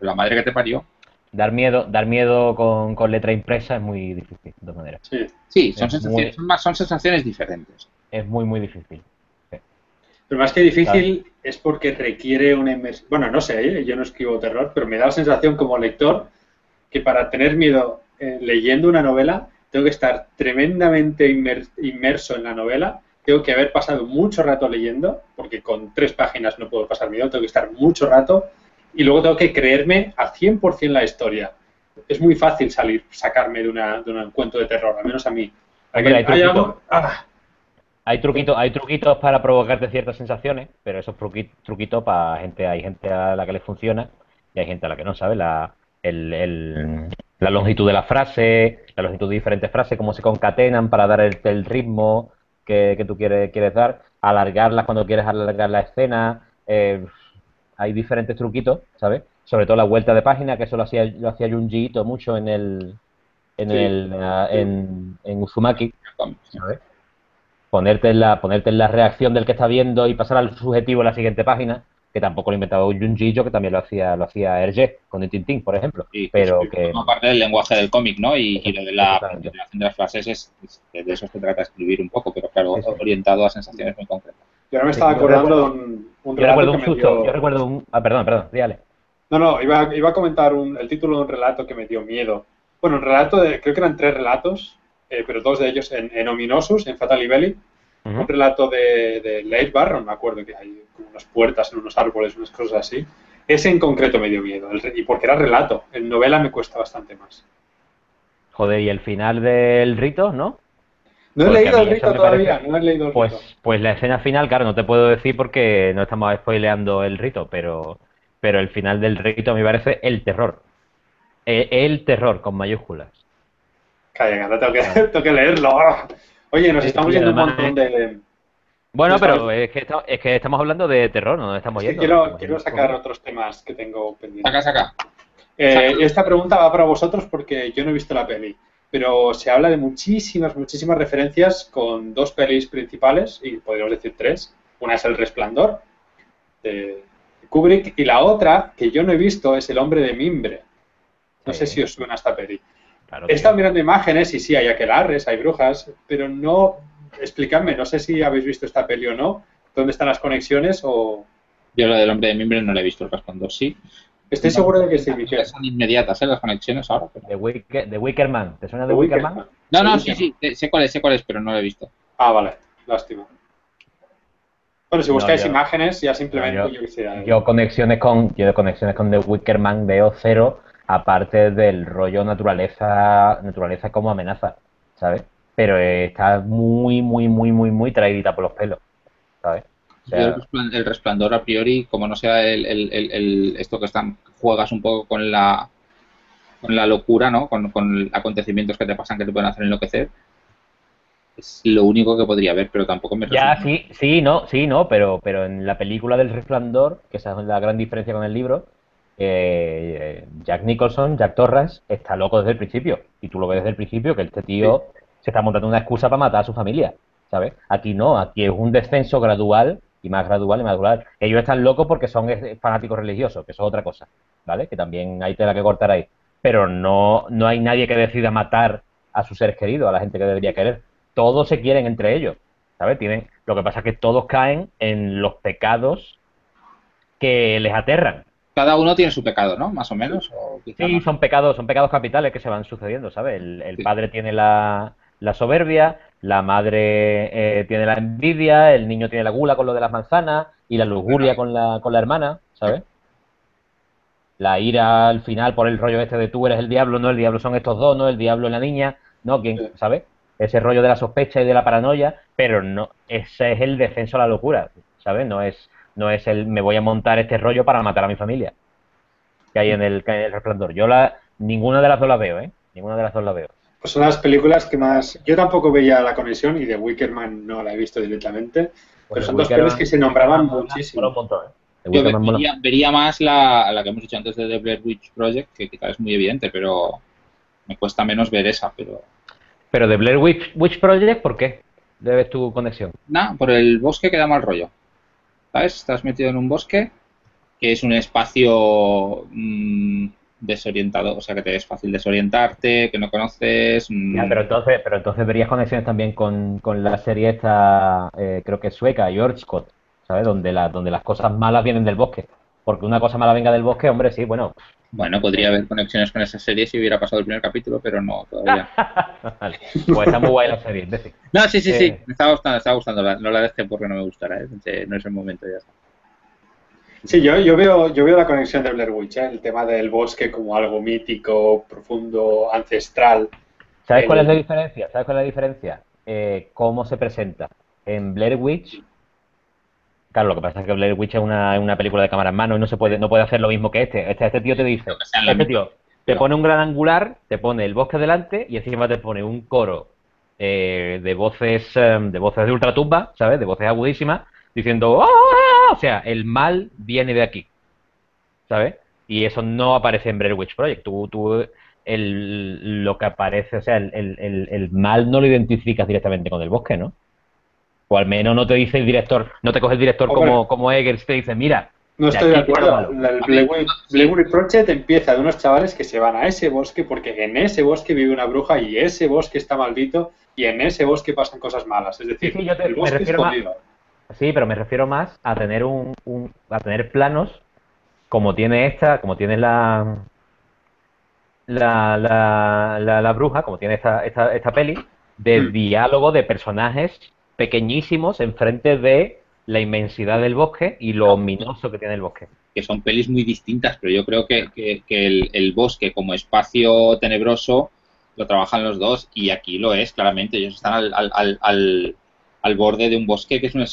S3: la madre que te parió.
S2: Dar miedo, dar miedo con, letra impresa es muy difícil, de todas maneras.
S3: Sí, son, sensaciones, son, sensaciones diferentes.
S2: Es muy, muy difícil.
S1: Pero más que difícil es porque requiere una inmersión. Bueno, no sé, ¿eh? yo no escribo terror, pero me da la sensación como lector que para tener miedo eh, leyendo una novela tengo que estar tremendamente inmerso en la novela tengo que haber pasado mucho rato leyendo, porque con tres páginas no puedo pasar miedo, tengo que estar mucho rato, y luego tengo que creerme al 100% la historia. Es muy fácil salir, sacarme de, una, de un cuento de terror, al menos a mí.
S2: hay, ah. hay, truquitos, hay truquitos para provocarte ciertas sensaciones, pero esos truquitos para gente, hay gente a la que les funciona y hay gente a la que no, sabe La, la longitud de la frase, la longitud de diferentes frases, cómo se concatenan para dar el ritmo, que, tú quieres, quieres dar, alargarlas cuando quieres alargar la escena. Eh, hay diferentes truquitos, ¿sabes? Sobre todo la vuelta de página, que eso lo hacía, lo hacía Junji mucho en el en el en, en Uzumaki, ¿sabes? Ponerte en, la, ponerte en la reacción del que está viendo y pasar al subjetivo en la siguiente página que tampoco lo inventaba Junji que también lo hacía lo hacía Hergé con el Tintín, por ejemplo. pero que...
S3: Parte del lenguaje del cómic, ¿no? Y, lo de la de las frases es, de eso se trata de escribir un poco, pero claro, orientado a sensaciones muy concretas.
S1: Yo ahora me estaba acordando de un, un
S2: Yo recuerdo un susto, yo recuerdo un... Ah, perdón, perdón, dígale.
S1: No, no, iba, iba a comentar un, el título de un relato que me dio miedo. Bueno, un relato de, creo que eran tres relatos, eh, pero dos de ellos en, en Ominosus, en Fatal Un relato de, de Leigh Barron, me acuerdo que hay unas puertas en unos árboles, unas cosas así. Ese en concreto me dio miedo, y porque era relato. En novela me cuesta bastante más.
S2: Joder, y el final del rito,
S1: ¿no? No he leído el rito todavía, no he leído el
S2: pues, rito. Pues la escena final, claro, no te puedo decir porque no estamos spoileando el rito, pero, pero el final del rito me parece el terror. E, el, terror, con mayúsculas.
S1: Calla, tengo que, <laughs> tengo que leerlo. Oye, nos estamos yendo un montón de...
S2: Bueno, pero es que, es que estamos hablando de terror, no estamos yendo.
S1: quiero, quiero sacar otros temas que tengo pendientes.
S3: Saca, saca.
S1: Eh, esta pregunta va para vosotros porque yo no he visto la peli, pero se habla de muchísimas, muchísimas referencias con dos pelis principales, y podríamos decir tres. Una es El Resplandor, de Kubrick, y la otra, que yo no he visto, es El Hombre de Mimbre. No sé si os suena esta peli. He estado mirando imágenes y sí, hay aquelarres, hay brujas, pero no, explícame, no sé si habéis visto esta peli o no, dónde están las conexiones o...
S3: Yo lo del hombre de mimbre no la he visto, el sí.
S1: Estoy seguro de que sí.
S3: Son inmediatas ¿eh? las conexiones ahora.
S2: De, Wickerman, ¿te suena de Wickerman?
S3: No, no, sí, sí, sé cuál es, sé cuál es, pero no lo he visto.
S1: Ah, vale, lástima. Bueno, si buscáis imágenes, ya simplemente
S2: yo, conexiones con yo conexiones con The Wickerman veo cero, aparte del rollo naturaleza, naturaleza como amenaza, ¿sabes? Pero está muy, muy, muy, muy, muy traidita por los pelos, ¿sabes?
S3: el resplandor a priori, como no sea el, el, el, esto que están juegas un poco con la con la locura, ¿no? Con, con acontecimientos que te pasan que te pueden hacer enloquecer, es lo único que podría haber, pero tampoco me
S2: Ya, sí, sí, no, sí, no, pero, pero en la película del Resplandor, que esa es la gran diferencia con el libro, eh, Jack Nicholson, Jack Torrance, está loco desde el principio. Y tú lo ves desde el principio, que este tío se está montando una excusa para matar a su familia, ¿sabes? Aquí no, aquí es un descenso gradual, y más gradual y más gradual. Ellos están locos porque son fanáticos religiosos, que eso es otra cosa, ¿vale? Que también hay tela que cortar ahí. Pero no, no hay nadie que decida matar a sus seres queridos, a la gente que debería querer todos se quieren entre ellos, ¿sabes? Tienen, lo que pasa es que todos caen en los pecados que les aterran.
S3: Cada uno tiene su pecado, ¿no? Más o menos.
S2: sí, son pecados, son pecados capitales que se van sucediendo, ¿sabes? El, padre tiene la, soberbia, la madre eh, tiene la envidia, el niño tiene la gula con lo de las manzanas y la lujuria con la, con la hermana, ¿sabes? La ira al final por el rollo este de tú eres el diablo, no el diablo son estos dos, no el diablo es la niña, no, ¿quién, ¿sabes? ese rollo de la sospecha y de la paranoia, pero no, ese es el descenso a la locura, ¿sabes? No es, no es el me voy a montar este rollo para matar a mi familia que hay en el, el resplandor. Yo la, ninguna de las dos la veo, ¿eh? Ninguna de las dos la veo.
S1: Pues son las películas que más... Yo tampoco veía la conexión y de Wickerman no la he visto directamente, pues pero son dos películas que se nombraban muchísimo.
S3: ¿eh? Yo vería, más la, la, que hemos dicho antes de The Blair Witch Project, que quizás es muy evidente, pero me cuesta menos ver esa, pero...
S2: Pero de Blair Witch, Project, ¿por qué debes tu conexión?
S3: Nada, por el bosque que da mal rollo. ¿Sabes? Estás metido en un bosque que es un espacio mm, desorientado, o sea que te es fácil desorientarte, que no conoces.
S2: Mm. pero entonces, pero entonces verías conexiones también con, la serie esta, eh, creo que sueca, George Scott, ¿sabes? Donde, la, donde las cosas malas vienen del bosque. Porque una cosa mala venga del bosque, hombre, sí, bueno,
S3: bueno, podría haber conexiones con esa serie si hubiera pasado el primer capítulo, pero no, todavía. <laughs>
S2: vale. Pues está muy guay la serie,
S3: No, sí, sí, sí, eh. me estaba gustando, me estaba gustando. No la dejé porque no me gustara, ¿eh? no es el momento ya.
S1: Sí, yo, yo, veo, yo veo la conexión de Blair Witch, ¿eh? el tema del bosque como algo mítico, profundo, ancestral.
S2: ¿Sabes cuál es la diferencia? ¿Sabes cuál es la diferencia? Eh, ¿Cómo se presenta? En Blair Witch Claro, lo que pasa es que Blair Witch es una, una película de cámara en mano y no se puede, no puede hacer lo mismo que este. Este, este tío te dice, este tío te pone un gran angular, te pone el bosque delante y encima te pone un coro eh, de voces em, de voces de ultratumba, ¿sabes? De voces agudísimas, diciendo ¡Ah! o sea, el mal viene de aquí, ¿sabes? Y eso no aparece en Blair Witch Project. Tú, tú el, lo que aparece, o sea, el, el, el mal no lo identificas directamente con el bosque, ¿no? O al menos no te dice el director, no te coge el director como, como Eggers te dice, mira.
S1: No estoy de acuerdo. Blackwood Project empieza de unos chavales que se van a ese bosque porque en ese bosque vive una bruja y ese bosque está maldito y en ese bosque pasan cosas malas. Es decir, el bosque es
S2: Sí, pero me refiero más a tener un, a tener planos como tiene esta, como tiene la la, la, la, bruja, como tiene esta, esta, esta peli, de mm. diálogo de personajes pequeñísimos enfrente de la inmensidad del bosque y lo ominoso que tiene el bosque.
S3: Que son pelis muy distintas, pero yo creo que, el, bosque como espacio tenebroso lo trabajan los dos y aquí lo es, claramente. Ellos están al, al, al, al borde de un bosque que es un...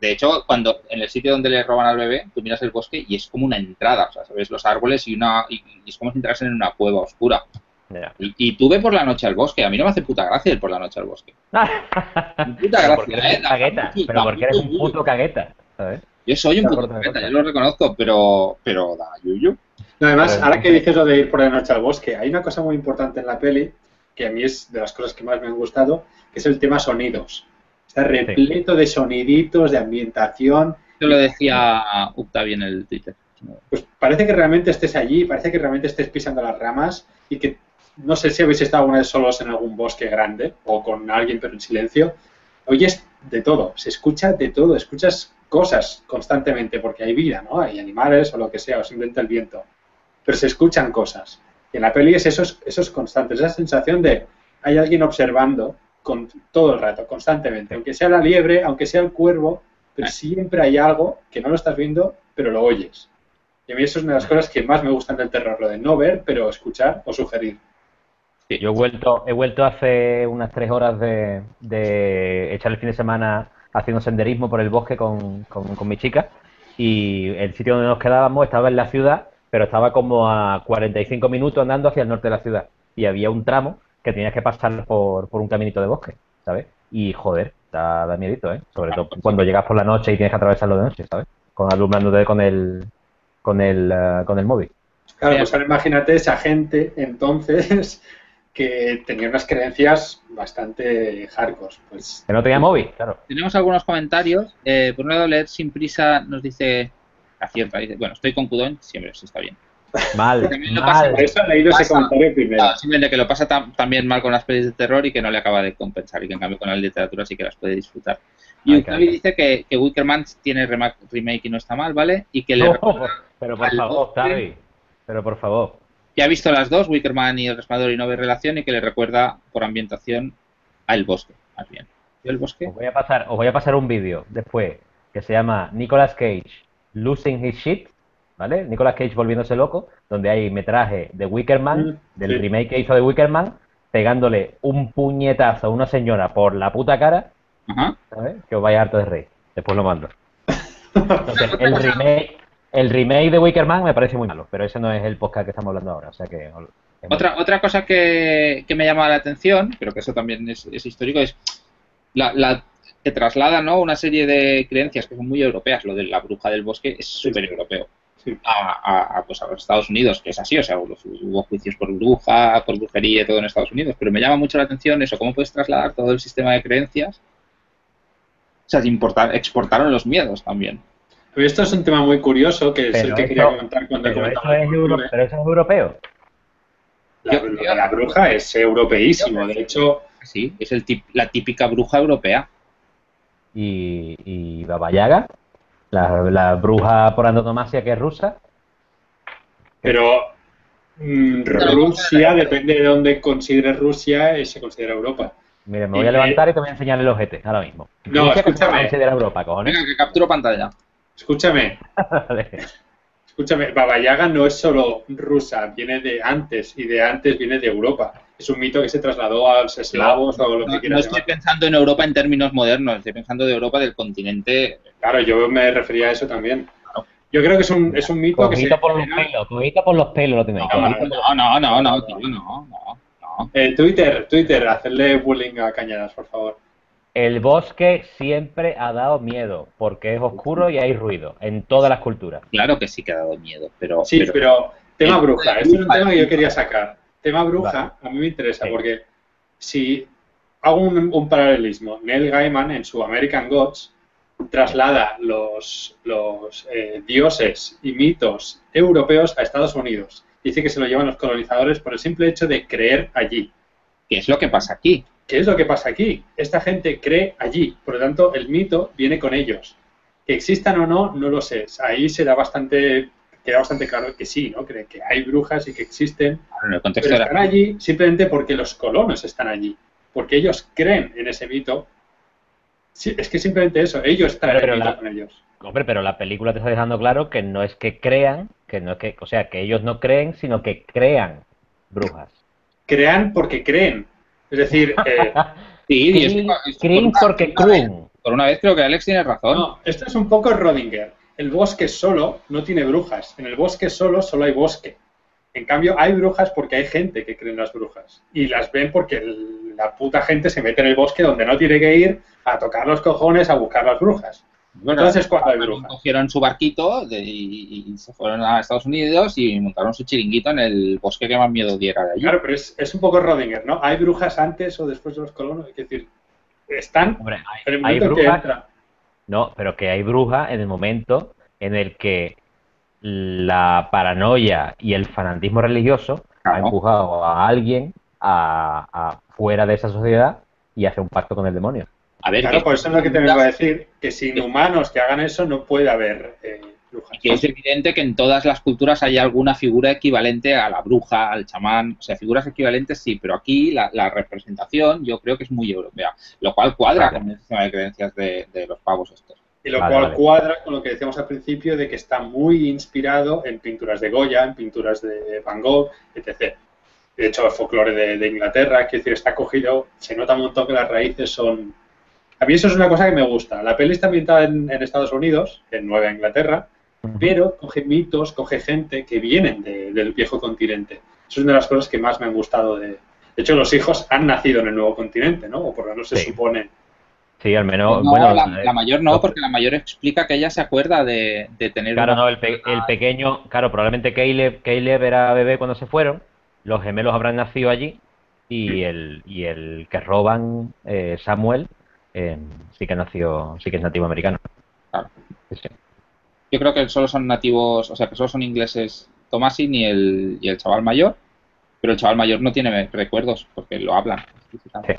S3: De hecho, cuando en el sitio donde le roban al bebé, tú miras el bosque y es como una entrada, o sea, sabes los árboles y una y, es como si entrasen en una cueva oscura. Y, tú ve por la noche al bosque. A mí no me hace puta gracia ir por la noche al bosque. <laughs>
S2: puta gracia, ¿eh? Cagueta, pero porque eres un puto cagueta.
S3: Yo soy un puto cagueta, yo lo reconozco, pero, pero da yuyu.
S1: además, ahora que dices lo de ir por la noche al bosque, hay una cosa muy importante en la peli, que a mí es de las cosas que más me han gustado, que es el tema sonidos. Está repleto de soniditos, de ambientación.
S3: Yo lo decía Octavio en el Twitter.
S1: Pues parece que realmente estés allí, parece que realmente estés pisando las ramas y que no sé si habéis estado alguna vez solos en algún bosque grande o con alguien pero en silencio, oyes de todo, se escucha de todo, escuchas cosas constantemente porque hay vida, ¿no? Hay animales o lo que sea, o simplemente el viento, pero se escuchan cosas. Y en la peli es eso, eso es constante, esa sensación de hay alguien observando con todo el rato, constantemente, aunque sea la liebre, aunque sea el cuervo, pero siempre hay algo que no lo estás viendo, pero lo oyes. Y a mí eso es una de las cosas que más me gustan del terror, lo de no ver, pero escuchar o sugerir.
S2: Yo he vuelto, he vuelto hace unas tres horas de, de echar el fin de semana haciendo senderismo por el bosque con, con, mi chica y el sitio donde nos quedábamos estaba en la ciudad, pero estaba como a 45 minutos andando hacia el norte de la ciudad y había un tramo que tenías que pasar por, por un caminito de bosque, ¿sabes? Y joder, da, da miedito, ¿eh? Sobre todo cuando llegas por la noche y tienes que atravesarlo de noche, ¿sabes? Con alumbrándote con el, con el, uh, con el móvil.
S1: Claro, pues ahora imagínate esa gente entonces que tenía unas creencias bastante hardcore. Pues.
S2: Que no tenía móvil, claro.
S3: Tenemos algunos comentarios. Eh, por un lado, leer sin prisa nos dice, acierta, dice, bueno, estoy con Cudón, siempre, eso está bien.
S2: Mal,
S1: mal. Por eso he leído ese comentario primero.
S3: Ah, simplemente que lo pasa también mal con las pelis de terror y que no le acaba de compensar y que en cambio con la literatura sí que las puede disfrutar. Y David dice que, que Wickerman tiene remake y no está mal, ¿vale? Y que le...
S2: pero por favor, David, pero por favor
S3: que ha visto las dos, Wickerman y El Resplandor y no ve relación, y que le recuerda por ambientación a El Bosque, más bien. El Bosque?
S2: Os voy a pasar, os voy a pasar un vídeo después que se llama Nicolas Cage Losing His Shit, ¿vale? Nicolas Cage volviéndose loco, donde hay metraje de Wickerman, mm, del remake que hizo de Wickerman, pegándole un puñetazo a una señora por la puta cara, ¿sabes? Que os vaya harto de rey. Después lo mando. <laughs> Entonces, el remake, el remake de Wickerman me parece muy malo, pero ese no es el podcast que estamos hablando ahora, o sea que...
S3: Otra, otra cosa que, me llama la atención, pero que eso también es, histórico, es la, que traslada ¿no? una serie de creencias que son muy europeas. Lo de la bruja del bosque es súper europeo. A, pues a los Estados Unidos, que es así, o sea, hubo juicios por bruja, por brujería y todo en Estados Unidos, pero me llama mucho la atención eso, cómo puedes trasladar todo el sistema de creencias. O sea, exportaron los miedos también
S1: esto es un tema muy curioso que es el que quería comentar cuando
S2: pero eso es Pero eso es europeo.
S1: La, bruja es europeísimo, de hecho.
S3: Sí, es el la típica bruja europea.
S2: ¿Y, y Baba Yaga? La, bruja por antonomasia que es rusa.
S1: Pero mm, Rusia, depende de dónde consideres Rusia, se considera Europa.
S2: Mire, me voy a levantar y te voy a enseñar el ojete ahora mismo.
S1: No, escúchame.
S2: considera Europa, cojones.
S3: Venga, que capturo pantalla.
S1: Escúchame. <laughs> Escúchame, Baba Yaga no es solo rusa, viene de antes y de antes viene de Europa. Es un mito que se trasladó a los eslavos o lo que quieras.
S3: No estoy pensando en Europa en términos modernos, estoy pensando de Europa del continente.
S1: Claro, yo me refería a eso también. Yo creo que es un, es un mito que se.
S2: por los pelos, por los pelos lo tenéis.
S3: No, no, no, no, no, no,
S1: eh, Twitter, Twitter, hacerle bullying a Cañadas, por favor.
S2: El bosque siempre ha dado miedo, porque es oscuro y hay ruido, en todas las culturas.
S3: Claro que sí que ha dado miedo, pero...
S1: Sí, pero, tema bruja, este es un tema que yo quería sacar. Tema bruja, a mí me interesa, porque si hago un, paralelismo, Neil Gaiman en su American Gods traslada los, los eh, dioses y mitos europeos a Estados Unidos. Dice que se lo llevan los colonizadores por el simple hecho de creer allí.
S3: ¿Qué es lo que pasa aquí?
S1: ¿Qué es lo que pasa aquí? Esta gente cree allí, por lo tanto el mito viene con ellos. Que existan o no, no lo sé. Ahí será bastante, queda bastante claro que sí, ¿no? Que, que hay brujas y que existen.
S3: pero
S1: están allí simplemente porque los colonos están allí, porque ellos creen en ese mito. es que simplemente eso, ellos están
S2: pero,
S1: con ellos.
S2: Hombre, pero la película te está dejando claro que no es que crean, que no es que, o sea, que ellos no creen, sino que crean brujas.
S1: Crean porque creen. Es decir, eh, <laughs>
S3: sí,
S2: creen porque creen.
S3: Por una vez creo que Alex tiene razón.
S1: No, esto es un poco Rodinger. El bosque solo no tiene brujas. En el bosque solo solo hay bosque. En cambio, hay brujas porque hay gente que cree en las brujas. Y las ven porque la puta gente se mete en el bosque donde no tiene que ir a tocar los cojones a buscar las brujas. Entonces, cuando hay brujas.
S3: Cogieron su barquito y, se fueron a Estados Unidos y montaron su chiringuito en el bosque que más miedo diera de allí.
S1: Claro, pero es, es un poco Rodinger, ¿no? ¿Hay brujas antes o después de los colonos? Es decir, están
S2: Hombre, hay, brujas, No, pero que hay brujas en el momento en el que la paranoia y el fanatismo religioso ha empujado a alguien a, a fuera de esa sociedad y hace un pacto con el demonio
S1: claro, por eso es lo que te vengo a decir, que sin humanos que hagan eso no puede haber eh, brujas.
S3: es evidente que en todas las culturas hay alguna figura equivalente a la bruja, al chamán, o sea, figuras equivalentes sí, pero aquí la, representación yo creo que es muy europea, lo cual cuadra con el sistema de creencias de, los pavos estos.
S1: Y lo cual cuadra con lo que decíamos al principio de que está muy inspirado en pinturas de Goya, en pinturas de Van Gogh, etc. De hecho, el folclore de, Inglaterra, quiero decir, está cogido, se nota un montón que las raíces son... A mí eso es una cosa que me gusta. La peli está ambientada en, Estados Unidos, en Nueva Inglaterra, pero coge mitos, coge gente que vienen del viejo continente. Eso es una de las cosas que más me han gustado de... De hecho, los hijos han nacido en el nuevo continente, ¿no? O por lo menos se supone
S2: Sí, al menos.
S3: bueno, la, mayor no, porque la mayor explica que ella se acuerda de, tener.
S2: Claro, no, el, pequeño, claro, probablemente Caleb, Caleb era bebé cuando se fueron, los gemelos habrán nacido allí y el, y el que roban, eh, Samuel, eh, sí que nació, sí que es nativo americano. Claro.
S3: Yo creo que solo son nativos, o sea, que solo son ingleses Tomasin y el, y el chaval mayor, pero el chaval mayor no tiene recuerdos porque lo hablan. Sí.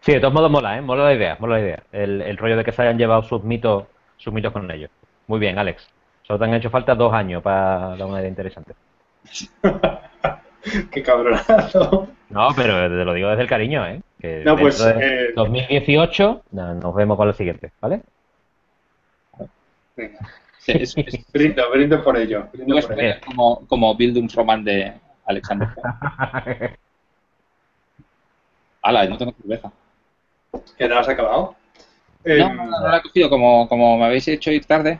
S2: Sí, de todos modos mola, ¿eh? Mola la idea, mola la idea. El, rollo de que se hayan llevado sus mitos, sus mitos con ellos. Muy bien, Alex. Solo te han hecho falta dos años para dar una idea interesante. <laughs> <laughs>
S1: Qué cabronazo.
S2: No, pero te lo digo desde el cariño, ¿eh? no, pues. 2018, eh, nos vemos con lo siguiente, ¿vale?
S1: Venga. <laughs> brindo, brindo por ello. Brindo por ello.
S3: Como, como Bildungsroman de Alexander. Hala, <laughs> no tengo cerveza.
S1: ¿Ya te lo has acabado?
S3: No, no, no, no, la he cogido. Como, como me habéis hecho ir tarde,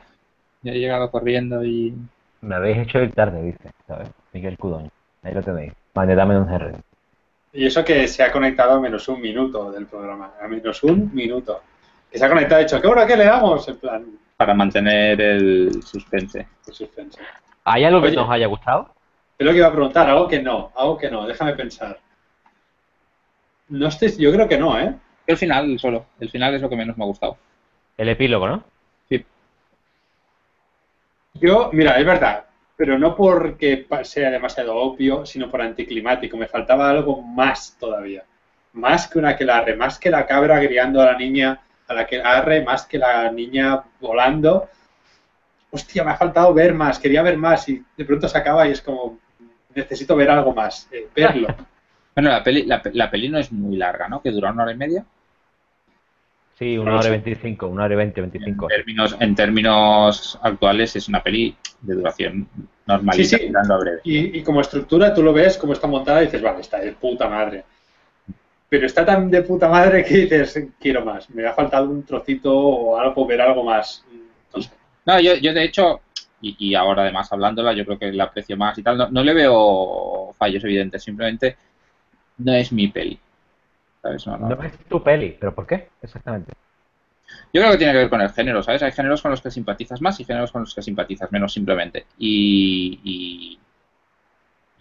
S3: ya he llegado corriendo y...
S2: Me habéis hecho ir tarde, dice, ¿sabes? Miguel Cudoño. Ahí lo tenéis. dame un CR.
S1: Y eso que se ha conectado a menos un minuto del programa. A menos un minuto. Que se ha conectado y ha dicho, ¿qué hora que le damos? En plan...
S3: Para mantener el suspense.
S1: El suspense.
S2: ¿Hay algo que nos haya gustado?
S1: Es lo que iba a preguntar. Algo que no. Algo que no. Déjame pensar. No estoy... Yo creo que no, ¿eh?
S3: El final solo. El final es lo que menos me ha gustado.
S2: El epílogo, ¿no?
S3: Sí.
S1: Yo, mira, es verdad, pero no porque sea demasiado obvio, sino por anticlimático. Me faltaba algo más todavía. Más que una que la arre, más que la cabra criando a la niña a la que arre, más que la niña volando. Hostia, me ha faltado ver más, quería ver más y de pronto se acaba y es como, necesito ver algo más, eh, verlo. <laughs>
S3: Bueno, la peli, la, la peli no es muy larga, ¿no? Que dura una hora y media.
S2: Sí, una hora y veinticinco, una hora y veinte, veinticinco.
S3: En términos, en términos actuales es una peli de duración normal.
S1: Sí, sí. Y, y, como estructura tú lo ves, como está montada, y dices, vale, está de puta madre. Pero está tan de puta madre que dices, quiero más. Me ha faltado un trocito o algo, ver algo más.
S3: No, yo, yo de hecho, y, y, ahora además hablándola, yo creo que la aprecio más y tal. No, no le veo fallos evidentes, simplemente no es mi peli.
S2: No, es tu peli, pero ¿por qué? Exactamente.
S3: Yo creo que tiene que ver con el género, ¿sabes? Hay géneros con los que simpatizas más y géneros con los que simpatizas menos simplemente. Y,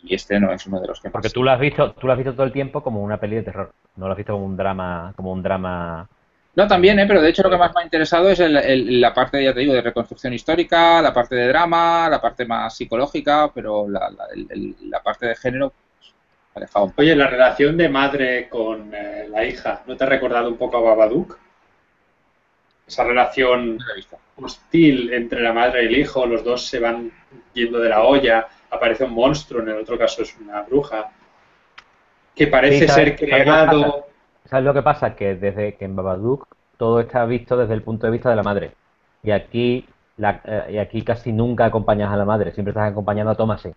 S3: y, este no es uno de los que
S2: Porque tú lo has visto, tú lo has visto todo el tiempo como una peli de terror. No lo has visto como un drama, como un drama.
S3: No, también, ¿eh? pero de hecho lo que más me ha interesado es la parte, ya te digo, de reconstrucción histórica, la parte de drama, la parte más psicológica, pero la, la parte de género
S1: Oye, la relación de madre con eh, la hija, ¿no te ha recordado un poco a Babadook? Esa relación hostil entre la madre y el hijo, los dos se van yendo de la olla, aparece un monstruo, en el otro caso es una bruja, que parece ser creado...
S2: ¿sabes lo, que pasa? Que desde que en Babadook todo está visto desde el punto de vista de la madre. Y aquí, eh, y aquí casi nunca acompañas a la madre, siempre estás acompañando a Thomasin.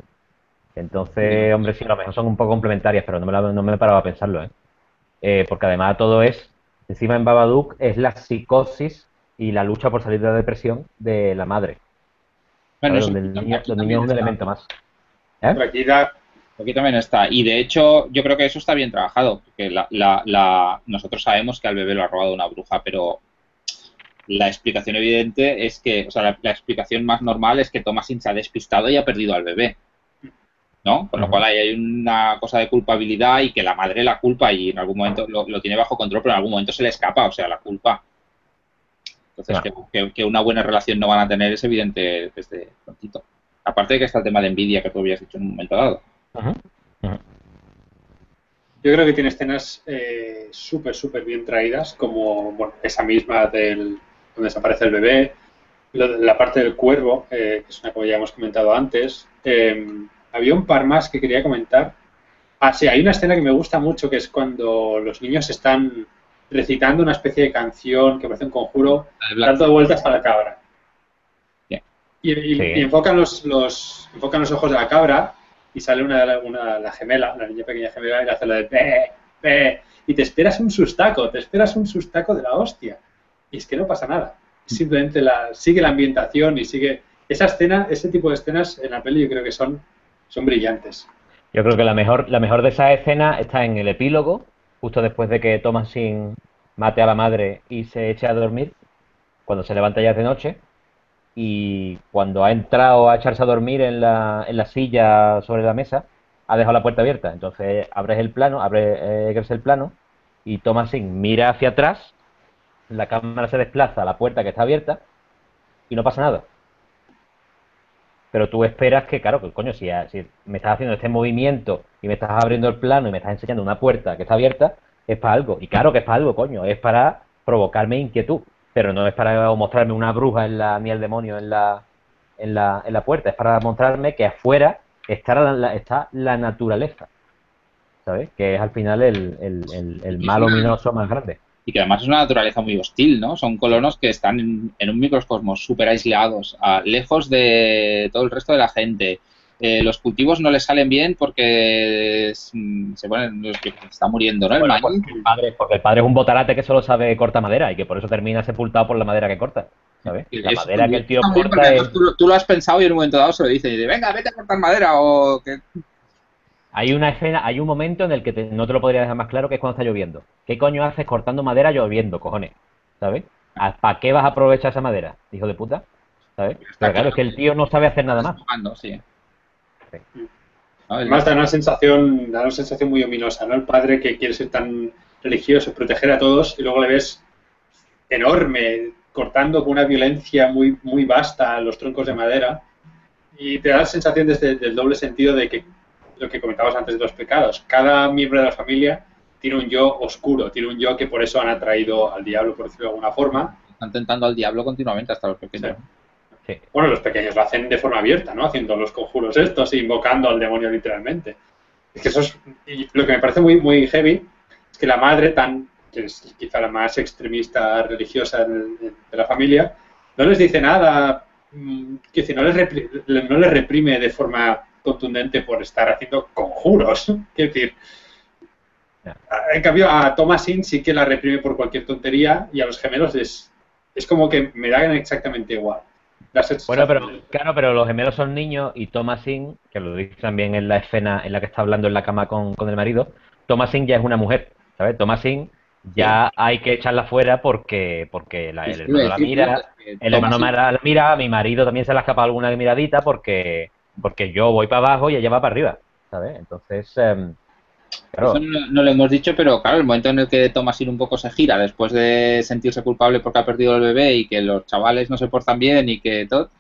S2: Entonces, hombre, sí, a lo mejor son un poco complementarias, pero no me, no me paraba a pensarlo, ¿eh? ¿eh? Porque además todo es, encima en Babadook, es la psicosis y la lucha por salir de la depresión de la madre. Bueno, donde el niño, es un elemento más.
S3: ¿Eh? Aquí, aquí, también está. Y de hecho, yo creo que eso está bien trabajado. Porque la, la, nosotros sabemos que al bebé lo ha robado una bruja, pero la explicación evidente es que, o sea, la, la explicación más normal es que Thomasin se ha despistado y ha perdido al bebé. ¿No? Con lo cual hay una cosa de culpabilidad y que la madre la culpa y en algún momento lo, tiene bajo control, pero en algún momento se le escapa, o sea, la culpa. Entonces, que, una buena relación no van a tener es evidente desde prontito. Aparte de que está el tema de envidia que tú habías dicho en un momento dado.
S1: Yo creo que tiene escenas eh, súper, súper bien traídas, como esa misma del donde desaparece el bebé, la parte del cuervo, eh, que es una que ya hemos comentado antes. Eh, había un par más que quería comentar. Ah, sí, hay una escena que me gusta mucho, que es cuando los niños están recitando una especie de canción que parece un conjuro, dando vueltas a la cabra. Y, enfocan, los, los, enfocan los ojos de la cabra y sale una, una la gemela, la niña pequeña gemela, y hace la de y te esperas un sustaco, te esperas un sustaco de la hostia. Y es que no pasa nada. Simplemente la, sigue la ambientación y sigue... Esa escena, ese tipo de escenas en la peli yo creo que son, son brillantes.
S2: Yo creo que la mejor, la mejor de esas escenas está en el epílogo, justo después de que Thomasin mate a la madre y se eche a dormir, cuando se levanta ya de noche, y cuando ha entrado a echarse a dormir en la, en la silla sobre la mesa, ha dejado la puerta abierta. Entonces abres el plano, abres eh, el plano y Thomasin mira hacia atrás, la cámara se desplaza a la puerta que está abierta y no pasa nada. Pero tú esperas que, claro, que coño, si, si me estás haciendo este movimiento y me estás abriendo el plano y me estás enseñando una puerta que está abierta, es para algo. Y claro que es para algo, coño, es para provocarme inquietud pero no es para mostrarme una bruja en la, ni el demonio en la, en la, en la puerta, es para mostrarme que afuera está la, está la naturaleza, ¿sabes? Que es al final el, el, el, mal ominoso más grande.
S3: Y que además es una naturaleza muy hostil, ¿no? Son colonos que están en, un microcosmos súper aislados, lejos de todo el resto de la gente, eh, los cultivos no les salen bien porque se ponen, está muriendo, ¿no?
S2: el, padre, porque el padre es un botarate que solo sabe cortar madera y que por eso termina sepultado por la madera que corta. ¿sabes? La madera que el tío corta
S3: es... tú, lo has pensado y en un momento dado se y dice, venga, vete a cortar madera o que...
S2: Hay una escena, hay un momento en el que no te lo podría dejar más claro que es cuando está lloviendo. ¿Qué coño haces cortando madera lloviendo, cojones? ¿Sabes? ¿Para qué vas a aprovechar esa madera, hijo de puta? ¿Sabes? Pero claro, es que el tío no sabe hacer nada más.
S3: Sí.
S1: Además da una sensación, da una sensación muy ominosa, ¿no? El padre que quiere ser tan religioso, proteger a todos, y luego le ves enorme, cortando con una violencia muy, muy vasta los troncos de madera, y te da la sensación desde el doble sentido de que lo que comentabas antes de los pecados, cada miembro de la familia tiene un yo oscuro, tiene un yo que por eso han atraído al diablo, por decirlo de alguna forma.
S3: Están tentando al diablo continuamente hasta los pequeños.
S1: Bueno, los pequeños lo hacen de forma abierta, ¿no? Haciendo los conjuros estos, invocando al demonio literalmente. Es que eso es... lo que me parece muy, muy heavy es que la madre, tan que es quizá la más extremista religiosa de, la familia, no les dice nada, mm, que si no les, no les reprime de forma contundente por estar haciendo conjuros. <laughs> Quiero decir, en cambio a Thomasin sí que la reprime por cualquier tontería y a los gemelos es, es como que me dan exactamente igual.
S2: Bueno, pero claro, pero los gemelos son niños y Thomasin, que lo dice también en la escena en la que está hablando en la cama con, el marido, Thomasin ya es una mujer, ¿sabes? Thomasin ya hay que echarla fuera porque porque el hermano la mira, el hermano la mira, mi marido también se le ha escapado alguna miradita porque porque yo voy para abajo y ella va para arriba, ¿sabes? Entonces, em,
S3: Eso no, lo hemos dicho, pero claro, el momento en el que Thomasin un poco se gira después de sentirse culpable porque ha perdido el bebé y que los chavales no se portan bien y que todo,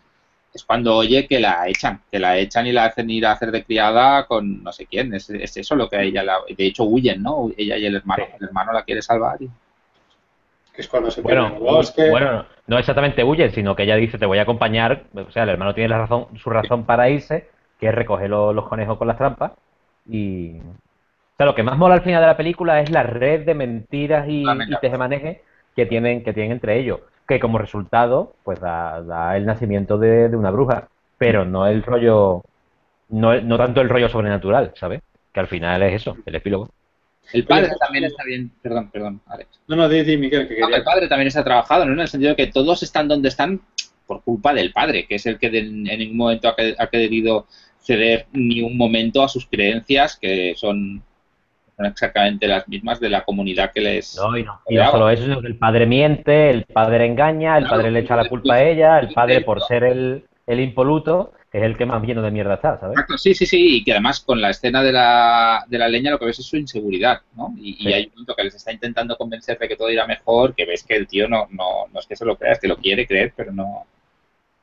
S3: es cuando oye que la echan, que la echan y la hacen ir a hacer de criada con no sé quién. Es, eso lo que ella, la, de hecho, huyen, ¿no? Ella y el hermano. El hermano la quiere salvar. Y...
S1: Es cuando se
S2: bueno, bueno, no exactamente huyen, sino que ella dice, te voy a acompañar. O sea, el hermano tiene la razón, su razón para irse, que es recoger los conejos con las trampas. Y, sea, lo que más mola al final de la película es la red de mentiras y, y tejemanejes que tienen, que tienen entre ellos, que como resultado, pues da, el nacimiento de, una bruja, pero no el rollo, no, no tanto el rollo sobrenatural, ¿sabes? Que al final es eso, el epílogo.
S3: El padre también está bien, perdón, perdón, Alex.
S1: No, no, di, Miguel, que quería.
S3: el padre también está trabajado, ¿no? En el sentido de que todos están donde están por culpa del padre, que es el que en ningún momento ha querido ceder ni un momento a sus creencias, que son son exactamente las mismas de la comunidad que les...
S2: No, y no, solo eso, el padre miente, el padre engaña, el padre le echa la culpa a ella, el padre por ser el, el impoluto es el que más lleno de mierda está, ¿sabes?
S3: Exacto, sí, sí, sí, y que además con la escena de la, de la leña lo que ves es su inseguridad, ¿no? Y, hay un punto que les está intentando convencer de que todo irá mejor, que ves que el tío no, no, no es que se lo crea, es que lo quiere creer, pero no...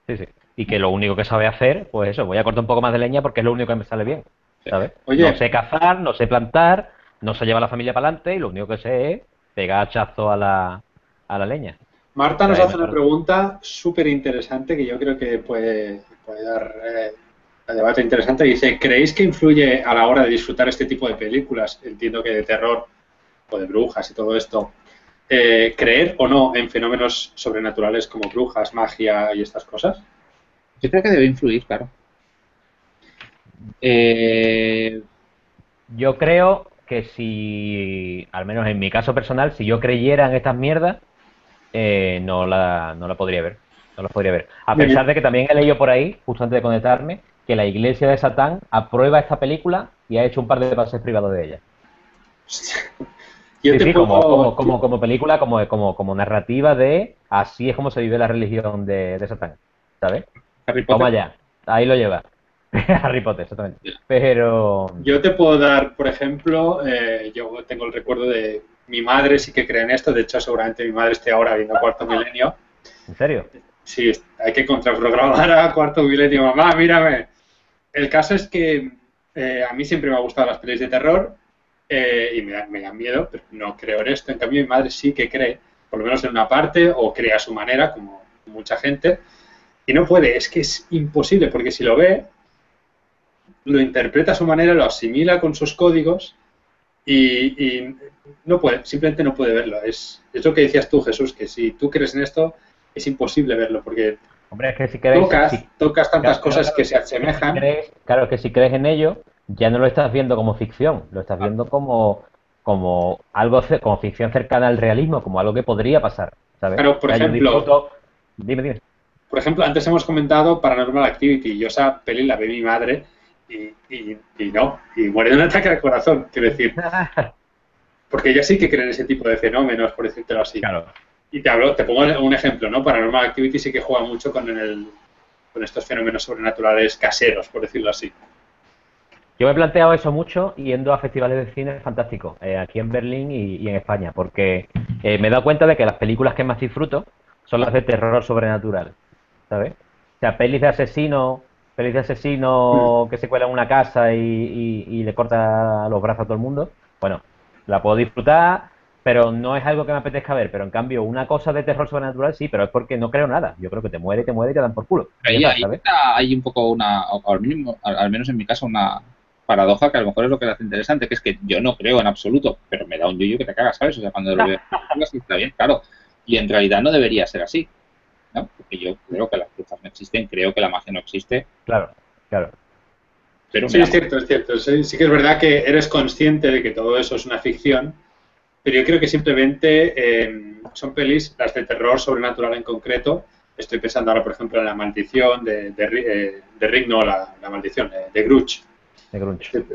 S2: Sí, sí, y que lo único que sabe hacer, pues eso, voy a cortar un poco más de leña porque es lo único que me sale bien, ¿sabes? Oye, no sé cazar, no sé plantar, no se lleva la familia para adelante y lo único que sé es pegar hachazo a la, a la leña.
S1: Marta nos hace una pregunta súper interesante que yo creo que puede, dar eh, debate interesante. Dice, ¿creéis que influye a la hora de disfrutar este tipo de películas? Entiendo que de terror o de brujas y todo esto. eh, creer o no en fenómenos sobrenaturales como brujas, magia y estas cosas?
S3: Yo creo que debe influir, claro.
S2: Eh, yo creo que si, al menos en mi caso personal, si yo creyera en estas mierdas, eh, no, la, no la podría ver. No la podría ver. A pesar de que también he leído por ahí, justo antes de conectarme, que la iglesia de Satán aprueba esta película y ha hecho un par de pases privados de ella. <laughs> sí, como, como, como, película, como, como, como narrativa de así es como se vive la religión de, de Satán. ¿Sabes? Toma ya, ahí lo lleva. <laughs> Harry Potter, exactamente. Pero.
S1: Yo te puedo dar, por ejemplo, eh, yo tengo el recuerdo de mi madre sí que cree en esto, de hecho, seguramente mi madre esté ahora viendo Cuarto Milenio.
S2: ¿En serio?
S1: Sí, hay que contraprogramar a Cuarto Milenio, mamá, mírame. El caso es que eh, a mí siempre me han gustado las pelis de terror eh, y me dan, miedo, pero no creo en esto. En cambio, mi madre sí que cree, por lo menos en una parte, o cree a su manera, como mucha gente. Y no puede, es que es imposible, porque si lo ve, lo interpreta a su manera, lo asimila con sus códigos y, no puede, simplemente no puede verlo. Es, es, lo que decías tú, Jesús, que si tú crees en esto, es imposible verlo, porque
S2: Hombre, es que si
S1: tocas, tocas tantas cosas que se asemejan.
S2: claro, que si crees en ello, ya no lo estás viendo como ficción, lo estás viendo como, como algo como ficción cercana al realismo, como algo que podría pasar. ¿sabes?
S1: Pero, por ejemplo, dime, dime. Por ejemplo, antes hemos comentado Paranormal Activity. Yo esa peli la vi mi madre y, y, no, y muere de un ataque al corazón, quiero decir. <laughs> Porque ella sí que cree en ese tipo de fenómenos, por decírtelo así.
S2: Claro.
S1: Y te hablo, te pongo un ejemplo, ¿no? Paranormal Activity sí que juega mucho con, el, con estos fenómenos sobrenaturales caseros, por decirlo así.
S2: Yo me he planteado eso mucho yendo a festivales de cine fantásticos, eh, aquí en Berlín y, en España, porque eh, me he dado cuenta de que las películas que más disfruto son las de terror sobrenatural, ¿sabes? O sea, pelis de asesino, pelis de asesino mm. que se cuela en una casa y, le corta los brazos a todo el mundo, bueno, la puedo disfrutar, pero no es algo que me apetezca ver. Pero en cambio, una cosa de terror sobrenatural sí, pero es porque no creo nada. Yo creo que te muere, te muere y te dan por culo.
S3: Ahí, hay un poco una, al, mínimo, al menos en mi caso, una paradoja que a lo mejor es lo que le hace interesante, que es que yo no creo en absoluto, pero me da un yuyu que te cagas, ¿sabes? O sea, cuando lo veo, <laughs> está bien, claro. Y en realidad no debería ser así. Porque yo creo que las brujas no existen, creo que la magia no existe.
S2: Claro, claro.
S1: Pero sí, es cierto, es cierto. Sí, que es verdad que eres consciente de que todo eso es una ficción, pero yo creo que simplemente eh, son pelis, las de terror sobrenatural en concreto. Estoy pensando ahora, por ejemplo, en La Maldición de, de, eh, de Rick, no, la, Maldición, de, de Grudge.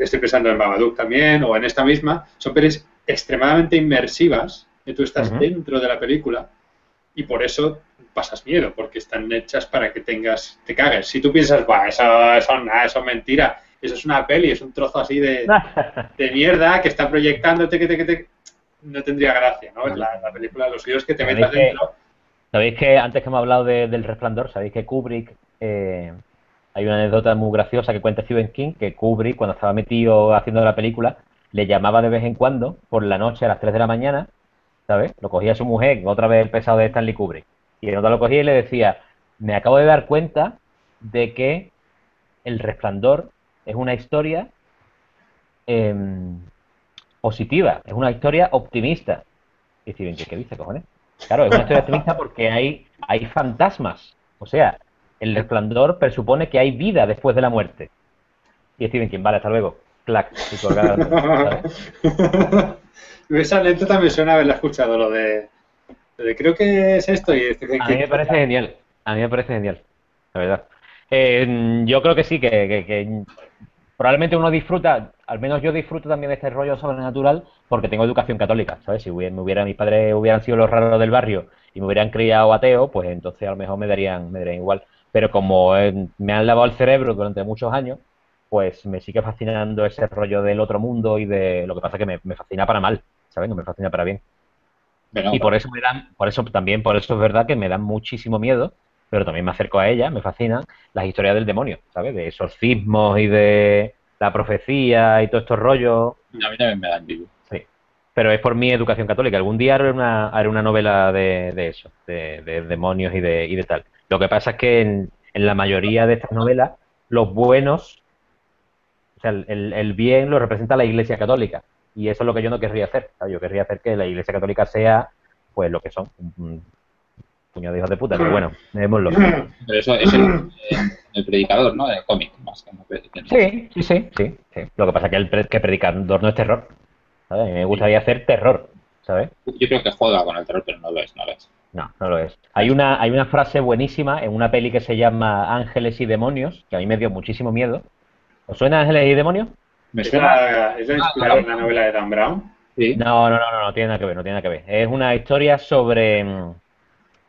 S1: Estoy pensando en Babadook también, o en esta misma. Son pelis extremadamente inmersivas, que tú estás dentro de la película y por eso pasas miedo, porque están hechas para que tengas, te cagues. Si tú piensas, Buah, eso, eso, eso es mentira, eso es una peli, es un trozo así de, <laughs> de mierda que está proyectándote, que te, que te, no tendría gracia, ¿no? La, la película, los videos que te metas dentro.
S2: Sabéis que antes que hemos hablado del resplandor, sabéis que Kubrick, eh, hay una anécdota muy graciosa que cuenta Stephen King, que Kubrick, cuando estaba metido haciendo la película, le llamaba de vez en cuando, por la noche a las 3 de la mañana, ¿sabes? Lo cogía su mujer, otra vez el pesado de Stanley Kubrick. Y el otro lo cogía y le decía, me acabo de dar cuenta de que El Resplandor es una historia em, positiva, es una historia optimista. Y Steven, ¿qué, dice, cojones? Claro, es una historia optimista porque hay, hay fantasmas. O sea, el resplandor presupone que hay vida después de la muerte. Y Steven King, vale, hasta luego. Clac. <laughs>
S1: Esa anécdota me suena haberla escuchado, lo de, creo que es esto y
S2: A mí me parece genial, a mí me parece genial, la verdad. Eh, yo creo que sí, que, probablemente uno disfruta, al menos yo disfruto también de este rollo sobrenatural porque tengo educación católica, ¿sabes? Si hubiera, me hubiera, mis padres hubieran sido los raros del barrio y me hubieran criado ateo, pues entonces a lo mejor me darían, me darían igual. Pero como eh, me han lavado el cerebro durante muchos años, pues me sigue fascinando ese rollo del otro mundo y de lo que pasa que me, me fascina para mal. ¿sabes? No me fascina para bien. y por eso me dan, por eso también, por eso es verdad que me dan muchísimo miedo, pero también me acerco a ella, me fascinan las historias del demonio, ¿sabes? De exorcismos y de la profecía y todos estos rollos.
S3: A mí también me dan.
S2: Sí. Pero es por mi educación católica. Algún día haré una, haré una novela de, eso, de, demonios y de, y de tal. Lo que pasa es que en, la mayoría de estas novelas, los buenos, o sea, el, el bien lo representa la Iglesia Católica y eso es lo que yo no querría hacer. Yo querría hacer que la Iglesia Católica sea pues lo que son, un puñado de hijos de puta, pero bueno, démoslo. <clears throat>
S3: Pero eso es el, el predicador, ¿no? De cómic, más que
S2: Sí, sí, sí, sí, sí. Lo que pasa es que el que predicador no es terror. ¿sabes? me gustaría hacer terror, ¿sabes?
S3: Yo creo que juega con el terror, pero no lo es, no lo es.
S2: No, no lo es. Hay una, hay una frase buenísima en una peli que se llama Ángeles y Demonios, que a mí me dio muchísimo miedo. ¿Os suena Ángeles y Demonios?
S1: ¿Me suena? ¿Es en la novela de Dan Brown?
S2: Sí. No, no, no, no, no tiene nada que ver, no tiene nada que ver. Es una historia sobre mm,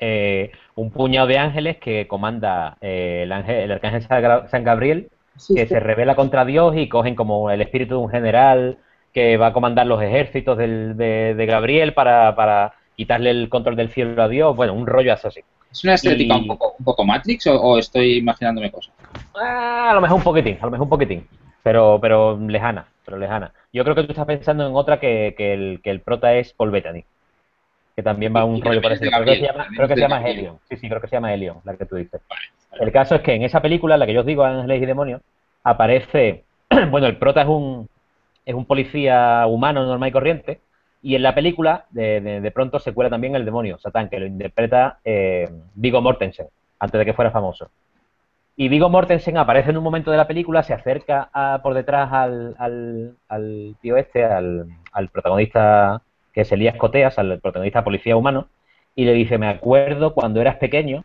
S2: eh, un puñado de ángeles que comanda eh, el, ángel, el arcángel San Gabriel, que se revela contra Dios y cogen como el espíritu de un general que va a comandar los ejércitos de, Gabriel para, quitarle el control del cielo a Dios. Bueno, un rollo así.
S3: ¿Es una estética un, poco, un, poco, Matrix o, estoy imaginándome cosas?
S2: Ah, a lo mejor un poquitín, a lo mejor un poquitín. Pero, pero lejana, pero lejana. Yo creo que tú estás pensando en otra que, el, que el prota es Paul Bettany que también va un rollo parecido. Creo que se llama, creo que se llama Helion. Sí, sí, creo que se llama Helion, la que tú dices. El caso es que en esa película, la que yo os digo, Ángeles y Demonios, aparece, <clears throat> bueno, el prota es un, es un policía humano normal y corriente, y en la película, de, de, pronto, se cuela también el demonio, Satán, que lo interpreta eh, Vigo Mortensen, antes de que fuera famoso. Y Vigo Mortensen aparece en un momento de la película, se acerca por detrás al, al, al tío este, al, al protagonista que es Elías Coteas, al protagonista policía humano, y le dice, me acuerdo cuando eras pequeño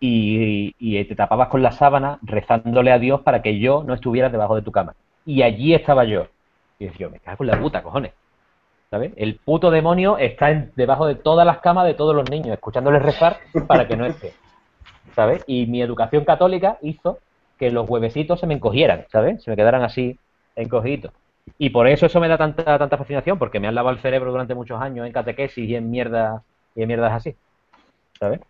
S2: y, te tapabas con la sábana rezándole a Dios para que yo no estuviera debajo de tu cama. Y allí estaba yo. Y yo, me cago en la puta, cojones. ¿Sabes? El puto demonio está debajo de todas las camas de todos los niños, escuchándoles rezar para que no esté. ¿Sabes? Y mi educación católica hizo que los huevecitos se me encogieran, ¿sabes? Se me quedaran así encogidos. Y por eso eso me da tanta tanta fascinación, porque me han lavado el cerebro durante muchos años en catequesis y en mierda y en mierdas así, ¿sabes?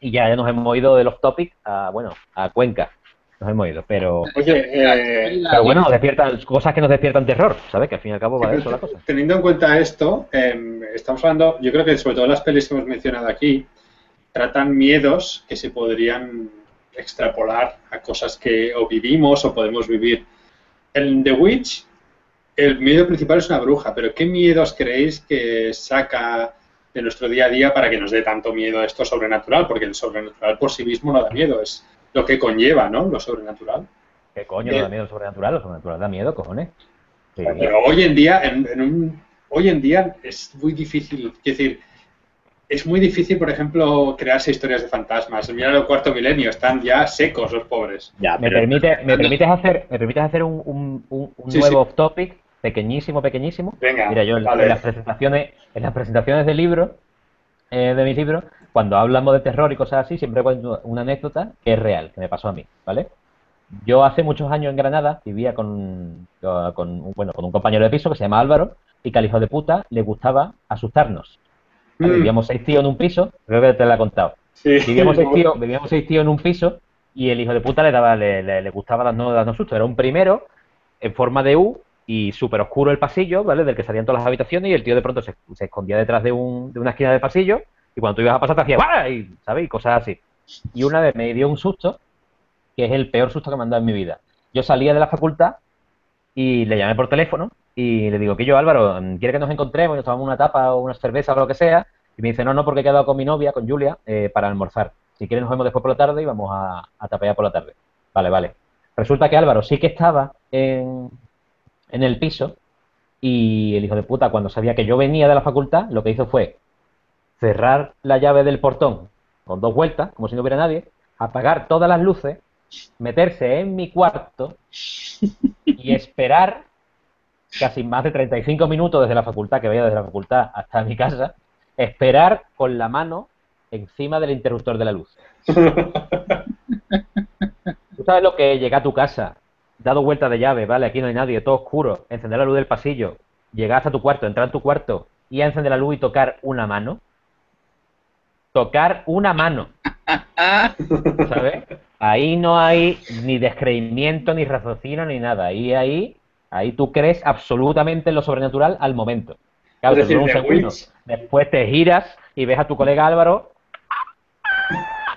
S2: Y ya, nos hemos ido de los topics a, bueno, a Cuenca. Nos hemos ido, pero...
S1: Oye, eh,
S2: pero bueno, despiertan cosas que nos despiertan terror, ¿sabes? Que al fin y al cabo va de eso la cosa.
S1: Teniendo en cuenta esto, em, estamos hablando, yo creo que sobre todo las pelis que hemos mencionado aquí, tratan miedos que se podrían extrapolar a cosas que o vivimos o podemos vivir. En The Witch el miedo principal es una bruja, pero ¿qué miedos creéis que saca de nuestro día a día para que nos dé tanto miedo esto sobrenatural? Porque el sobrenatural por sí mismo no da miedo, es lo que conlleva, ¿no? Lo sobrenatural.
S2: ¿Qué coño no da miedo el sobrenatural? Lo sobrenatural da miedo, cojones.
S1: Pero hoy en día, en, un, hoy en día es muy difícil, es decir, es muy difícil, por ejemplo, crearse historias de fantasmas. Mira el cuarto milenio, están ya secos los pobres.
S2: Ya, me, permite, me permites hacer, me permites hacer un, nuevo off topic pequeñísimo, pequeñísimo.
S1: Venga,
S2: Mira, yo en, las presentaciones, en las presentaciones del libro, eh, de mis libros, cuando hablamos de terror y cosas así, siempre cuento una anécdota que es real, que me pasó a mí, ¿vale? Yo hace muchos años en Granada vivía con, con, bueno, con un compañero de piso que se llama Álvaro y que al hijo de puta le gustaba asustarnos. Mm. Vivíamos seis tíos en un piso, creo que te lo he contado. Vivíamos, seis <laughs> tíos, vivíamos seis tíos en un piso y el hijo de puta le daba le, le, gustaba darnos, darnos susto. Era un primero en forma de U y súper oscuro el pasillo, ¿vale? Del que salían todas las habitaciones y el tío de pronto se, escondía detrás de, un, de, una esquina del pasillo y cuando tú ibas a pasar te hacía ¡Bah! Y, ¿sabes? Y cosas así. Y una vez me dio un susto, que es el peor susto que me han dado en mi vida. Yo salía de la facultad y le llamé por teléfono y le digo que yo, Álvaro, ¿quiere que nos encontremos y nos tomamos una tapa o una cerveza o lo que sea? Y me dice, no, no, porque he quedado con mi novia, con Julia, eh, para almorzar. Si quieres nos vemos después por la tarde y vamos a, a tapear por la tarde. Vale, vale. Resulta que Álvaro sí que estaba en, en el piso y el hijo de puta, cuando sabía que yo venía de la facultad, lo que hizo fue cerrar la llave del portón con dos vueltas, como si no hubiera nadie, apagar todas las luces, meterse en mi cuarto <laughs> y esperar casi más de 35 minutos desde la facultad, que veía desde la facultad hasta mi casa, esperar con la mano encima del interruptor de la luz. <laughs> ¿Tú sabes lo que llega a tu casa dado vuelta de llave, ¿vale? Aquí no hay nadie, todo oscuro, encender la luz del pasillo, llegar hasta tu cuarto, entrar en tu cuarto y encender la luz y tocar una mano. Tocar una mano. <laughs> ¿Sabes? Ahí no hay ni descreimiento, ni raciocinio, ni nada. Ahí, ahí, ahí tú crees absolutamente en lo sobrenatural al momento. Claro, un segundo. Después te giras y ves a tu colega Álvaro.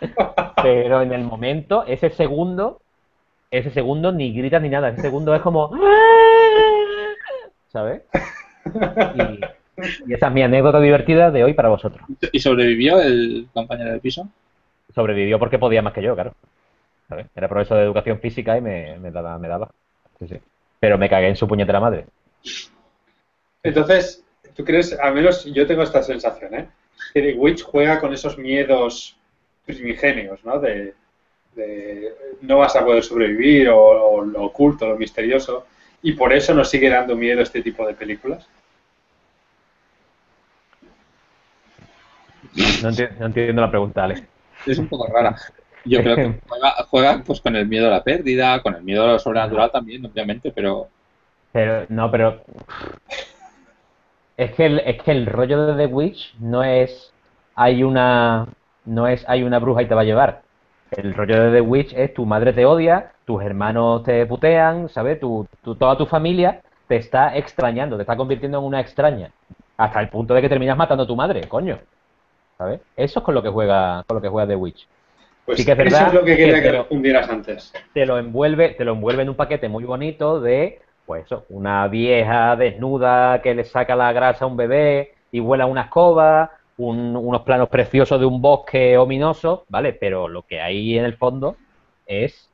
S2: <laughs> Pero en el momento, ese segundo, ese segundo ni gritas ni nada, ese segundo es como... ¿Sabes? Y esa es mi anécdota divertida de hoy para vosotros.
S3: ¿Y sobrevivió el compañero de piso?
S2: Sobrevivió porque podía más que yo, claro. Era profesor de educación física y me, daba. Me daba. Pero me cagué en su puñetera madre.
S1: Entonces, ¿tú crees, al menos yo tengo esta sensación, ¿eh? Que The Witch juega con esos miedos primigenios, ¿no? De, no vas a poder sobrevivir o, lo oculto, lo misterioso, y por eso nos sigue dando miedo este tipo de películas.
S2: No entiendo, la pregunta, Alex.
S3: Es un poco rara. Yo creo que <laughs> juega, pues con el miedo a la pérdida, con el miedo a lo sobrenatural también, obviamente, pero...
S2: Pero, no, pero... Es que, el, es que el rollo de The Witch no es... Hay una... No es hay una bruja y te va a llevar. El rollo de The Witch es tu madre te odia, tus hermanos te putean, ¿sabes? Tu, toda tu familia te está extrañando, te está convirtiendo en una extraña. Hasta el punto de que terminas matando a tu madre, coño. ¿Sabes? Eso es con lo que juega, con lo que juega The Witch.
S1: Pues eso es lo que quería que, respondieras antes.
S2: Te lo envuelve, te lo envuelve en un paquete muy bonito de, pues eso, una vieja desnuda que le saca la grasa a un bebé y vuela una escoba, unos planos preciosos de un bosque ominoso, ¿vale? Pero lo que hay en el fondo es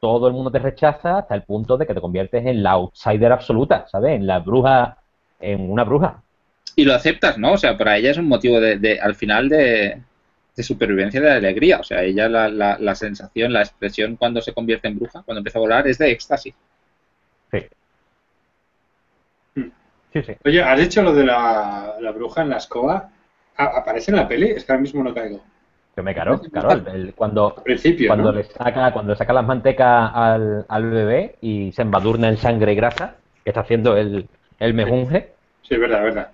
S2: todo el mundo te rechaza hasta el punto de que te conviertes en la outsider absoluta, ¿sabes? En la bruja, en una bruja.
S3: Y lo aceptas, ¿no? O sea, para ella es un motivo de, al final de, de, supervivencia de alegría. O sea, ella la, la, sensación, la expresión cuando se convierte en bruja, cuando empieza a volar, es de éxtasis.
S2: Sí.
S1: Hmm. Sí, sí. Oye, ¿has dicho lo de la, la bruja en la escoba? ¿Aparece en la peli? Es que ahora mismo no caigo.
S2: Yo me caro, claro, cuando,
S1: principio,
S2: cuando le saca, cuando saca las mantecas al, al, bebé y se embadurna en sangre y grasa, que está haciendo el, el mejunje.
S1: Sí, es verdad, es verdad.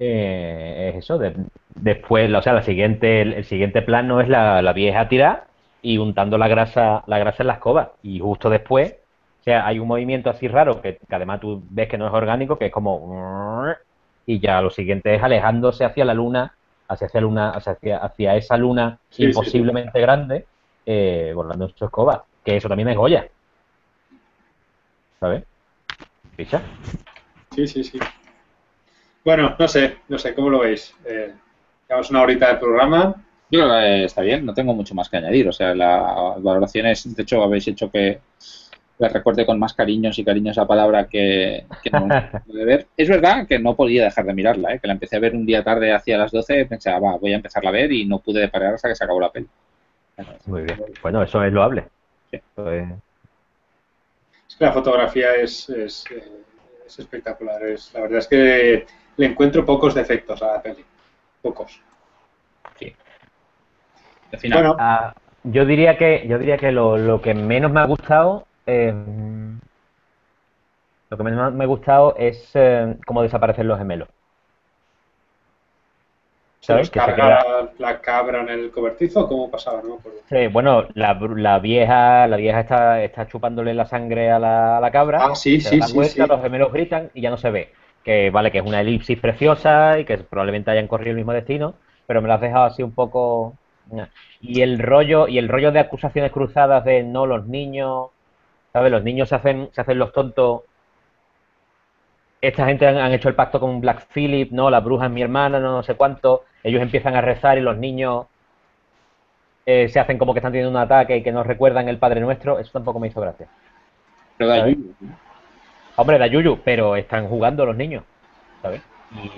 S2: Eh, es eso, después, o sea, la siguiente, el, siguiente plano es la, la vieja tira y untando la grasa, la grasa en la escoba. Y justo después, o sea, hay un movimiento así raro que, que además tú ves que no es orgánico, que es como y ya lo siguiente es alejándose hacia la luna, hacia, hacia, luna, hacia, hacia esa luna imposiblemente grande, eh, volando en su escoba, que eso también es Goya. ¿Sabes? ¿Picha?
S1: Sí, sí, sí. Bueno, no sé, no sé, ¿cómo lo veis? Eh, llevamos una horita de programa.
S3: Yo creo que está bien, no tengo mucho más que añadir. O sea, las valoraciones, de hecho, habéis hecho que le recuerde con más cariños y cariños esa palabra que, no <laughs> pude ver. Es verdad que no podía dejar de mirarla, ¿eh? que la empecé a ver un día tarde hacia las 12, pensé, ah, va, voy a empezarla a ver y no pude parar hasta que se acabó la peli.
S2: Muy bien. Bueno, eso es loable. Sí.
S1: Es que la fotografía es, es, espectacular. Es, la verdad es que le encuentro pocos defectos a la peli. Pocos.
S2: Sí. Bueno, ah, yo diría que yo diría que lo, lo que menos me ha gustado Em, lo que más me ha gustado es em, cómo desaparecen los gemelos.
S1: ¿Sabes? Que la cabra en el cobertizo cómo pasaba? No
S2: sí, bueno, la, la, vieja la vieja está, está chupándole la sangre a la, a la cabra.
S1: Ah, sí, sí, sí,
S2: Los gemelos gritan y ya no se ve. Que vale, que es una elipsis preciosa y que probablemente hayan corrido el mismo destino, pero me lo has dejado así un poco. Y el rollo, y el rollo de acusaciones cruzadas de no los niños ¿Sabes? Los niños se hacen, se hacen los tontos. Esta gente han, hecho el pacto con Black Phillip, ¿no? La bruja es mi hermana, no, sé cuánto. Ellos empiezan a rezar y los niños eh, se hacen como que están teniendo un ataque y que nos recuerdan el Padre Nuestro. Eso tampoco me hizo gracia.
S3: Pero da yuyu.
S2: Hombre, da yuyu, pero están jugando los niños, ¿sabes?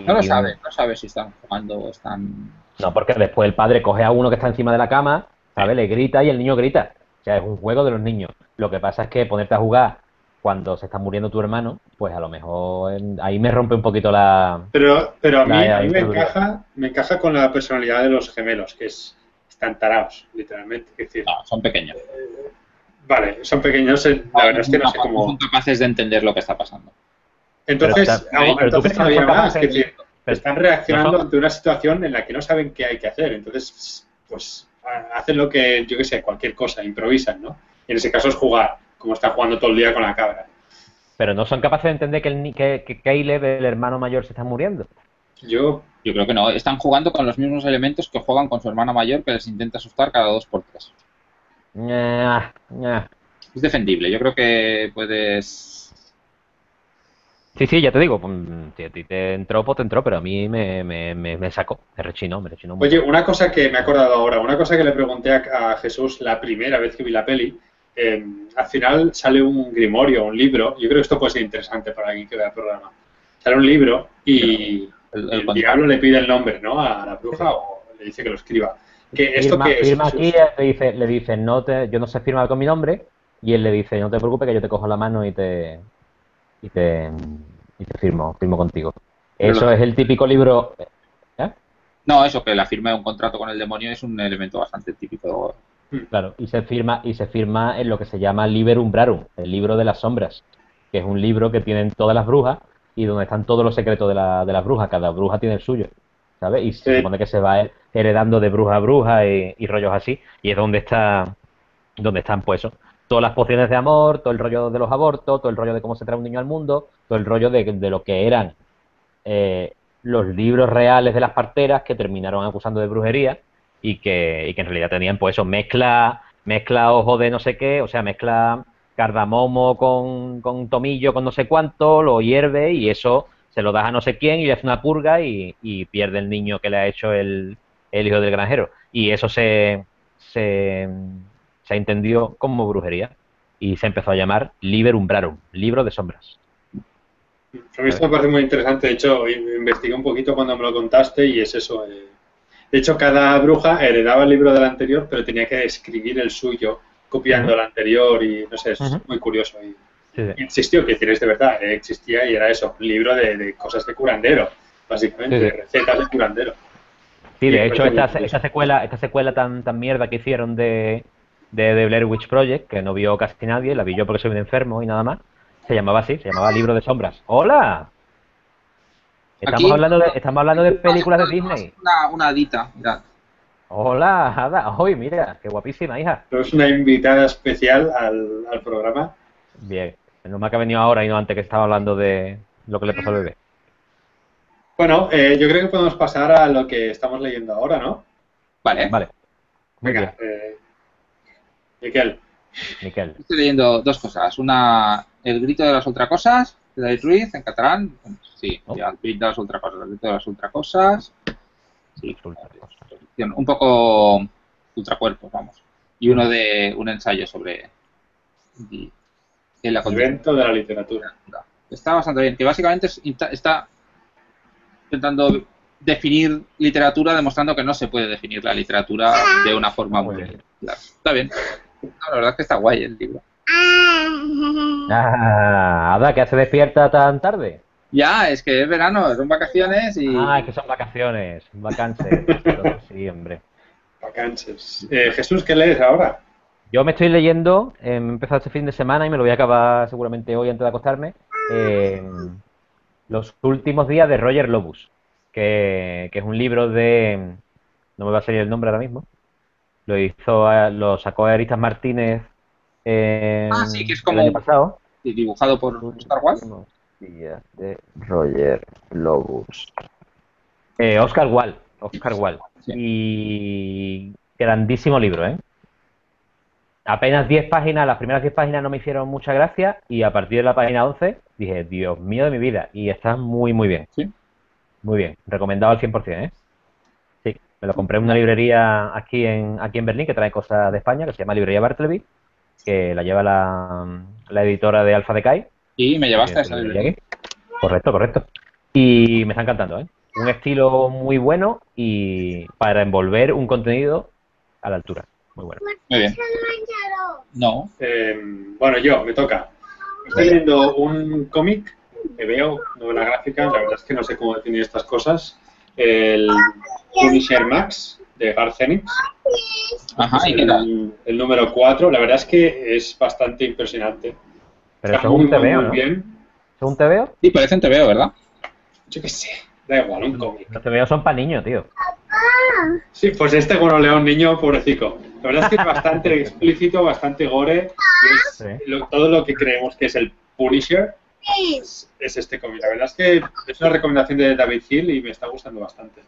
S3: no lo sabe, no sabe si están jugando o están...
S2: No, porque después el padre coge a uno que está encima de la cama, ¿sabes? Le grita y el niño grita. Sea, es un juego de los niños. Lo que pasa es que ponerte a jugar cuando se está muriendo tu hermano, pues a lo mejor ahí me rompe un poquito la...
S1: Pero, pero a mí, a mí me, encaja, me encaja con la personalidad de los gemelos, que es están tarados, literalmente. decir,
S3: no, son pequeños. Eh,
S1: vale, son pequeños, eh, la verdad es que no sé cómo...
S3: son capaces de entender lo que está pasando.
S1: Entonces, entonces todavía más, es decir, están reaccionando ante una situación en la que no saben qué hay que hacer. Entonces, pues hacen lo que, yo qué sé, cualquier cosa, improvisan, ¿no? Y en ese caso es jugar, como está jugando todo el día con la cabra.
S2: Pero no son capaces de entender que, el, que, Caleb, el hermano mayor, se está muriendo.
S1: Yo...
S3: Yo creo que no. Están jugando con los mismos elementos que juegan con su hermana mayor, que les intenta asustar cada dos por tres. Es defendible. Yo creo que puedes...
S2: Sí, sí, ya te digo, si a ti te entró, pues te entró, pero a mí me, me, me, sacó, me rechinó, me rechinó.
S1: Oye, una cosa que me he acordado ahora, una cosa que le pregunté a, Jesús la primera vez que vi la peli, em, al final sale un grimorio, un libro, yo creo que esto puede ser interesante para alguien que vea el programa. Sale un libro y el, diablo le pide el nombre, ¿no? A la bruja o le dice que lo escriba. Que esto
S2: firma,
S1: que
S2: firma aquí le dice, le dice no te, yo no sé firmar con mi nombre y él le dice no te preocupes que yo te cojo la mano y te y te, y te firmo, firmo contigo. Eso es el típico libro.
S3: ¿eh? No, eso que la firma de un contrato con el demonio es un elemento bastante típico.
S2: Claro, y se firma y se firma en lo que se llama Liber Umbrarum, el libro de las sombras, que es un libro que tienen todas las brujas y donde están todos los secretos de, la, de las brujas. Cada bruja tiene el suyo, ¿sabes? Y se supone que se va heredando de bruja a bruja y, y rollos así. Y es donde está donde están pues eso, todas las pociones de amor, todo el rollo de los abortos, todo el rollo de cómo se trae un niño al mundo, todo el rollo de, lo que eran eh, los libros reales de las parteras que terminaron acusando de brujería y que, y que en realidad tenían pues eso, mezcla, mezcla ojo de no sé qué, o sea, mezcla cardamomo con, con tomillo, con no sé cuánto, lo hierve y eso se lo das a no sé quién y le hace una purga y, pierde el niño que le ha hecho el, el hijo del granjero. Y eso se se entendió como brujería y se empezó a llamar Liber Umbrarum, libro de sombras.
S1: A mí esto me parece muy interesante, de hecho, investigué un poquito cuando me lo contaste y es eso. Eh. De hecho, cada bruja heredaba el libro del anterior, pero tenía que escribir el suyo copiando el anterior y no sé, es muy curioso. Y, Insistió que tienes de verdad, eh, existía y era eso, un libro de, cosas de curandero, básicamente, de recetas de curandero.
S2: Sí, de hecho, esta, esta, secuela, esta secuela tan, tan mierda que hicieron de, de The Blair Witch Project, que no vio casi nadie, la vi yo porque soy un enfermo y nada más. Se llamaba así, se llamaba Libro de Sombras. ¡Hola! Estamos hablando de, estamos hablando de películas de Disney.
S3: Una, una adita,
S2: Hola, Ada. Hoy, mira, qué guapísima, hija.
S1: Es una invitada especial al, al programa.
S2: Bien. No me ha venido ahora y no antes que estaba hablando de lo que le pasó al bebé.
S1: Bueno, eh, yo creo que podemos pasar a lo que estamos leyendo ahora, ¿no?
S3: Vale.
S2: Vale.
S1: Venga, eh, Miquel.
S2: Miquel.
S3: Estoy leyendo dos cosas. Una, El grito de las ultracosas, de David Ruiz, en catalán. Sí, oh. el grito de las ultracosas, el grito de las ultracosas. Sí, un poco ultracuerpos, vamos. Y uno de un ensayo sobre
S1: el evento de la literatura.
S3: Está bastante bien, que básicamente está intentando definir literatura demostrando que no se puede definir la literatura de una forma muy clara. Está bien la verdad es que está guay el libro.
S2: Ah, Ada, ¿qué hace despierta tan tarde?
S3: Ya, es que es verano, son vacaciones y...
S2: Ah, es que son vacaciones, vacances. <laughs> sí, hombre.
S1: Vacances. Eh, Jesús, ¿qué lees ahora?
S2: Yo me estoy leyendo, eh, he empezado este fin de semana y me lo voy a acabar seguramente hoy antes de acostarme, eh, Los últimos días de Roger Lobus, que, que es un libro de... No me va a salir el nombre ahora mismo lo hizo, eh, lo sacó Aristas Martínez
S3: ah, sí, que es como el año pasado. dibujado por Oscar Wall.
S2: de Roger Lobus. Eh, Oscar Wall, Oscar Wall. Y grandísimo libro, ¿eh? Apenas 10 páginas, las primeras 10 páginas no me hicieron mucha gracia y a partir de la página 11 dije, Dios mío de mi vida, y está muy, muy bien.
S3: Sí.
S2: Muy bien, recomendado al 100%, ¿eh? Me lo compré en una librería aquí en, aquí en Berlín que trae cosas de España, que se llama Librería Bartleby, que la lleva la, editora de Alfa Decay.
S3: Y me llevaste a esa librería. Aquí.
S2: Correcto, correcto. Y me está encantando, ¿eh? Un estilo muy bueno y para envolver un contenido a la altura. Muy bueno.
S3: Muy bien. No.
S1: Eh, bueno, yo, me toca. Estoy leyendo un cómic que veo, novela gráfica, la verdad es que no sé cómo definir estas cosas. El Punisher Max de Garth Enix.
S3: Ajá,
S1: el, el, número 4, la verdad es que es bastante impresionante.
S2: Pero Está según te veo, ¿no?
S1: bien.
S2: ¿Según te veo?
S3: Sí, parece un TVO, ¿verdad?
S1: Yo qué sé, da igual, un cómic.
S2: Los TVO son para niños, tío.
S1: Sí, pues este bueno leo un niño pobrecito. La verdad es que es bastante <laughs> explícito, bastante gore. Y es todo lo que creemos que es el Punisher es, es este cómic. La verdad es que es una recomendación de David Hill y me está gustando bastante.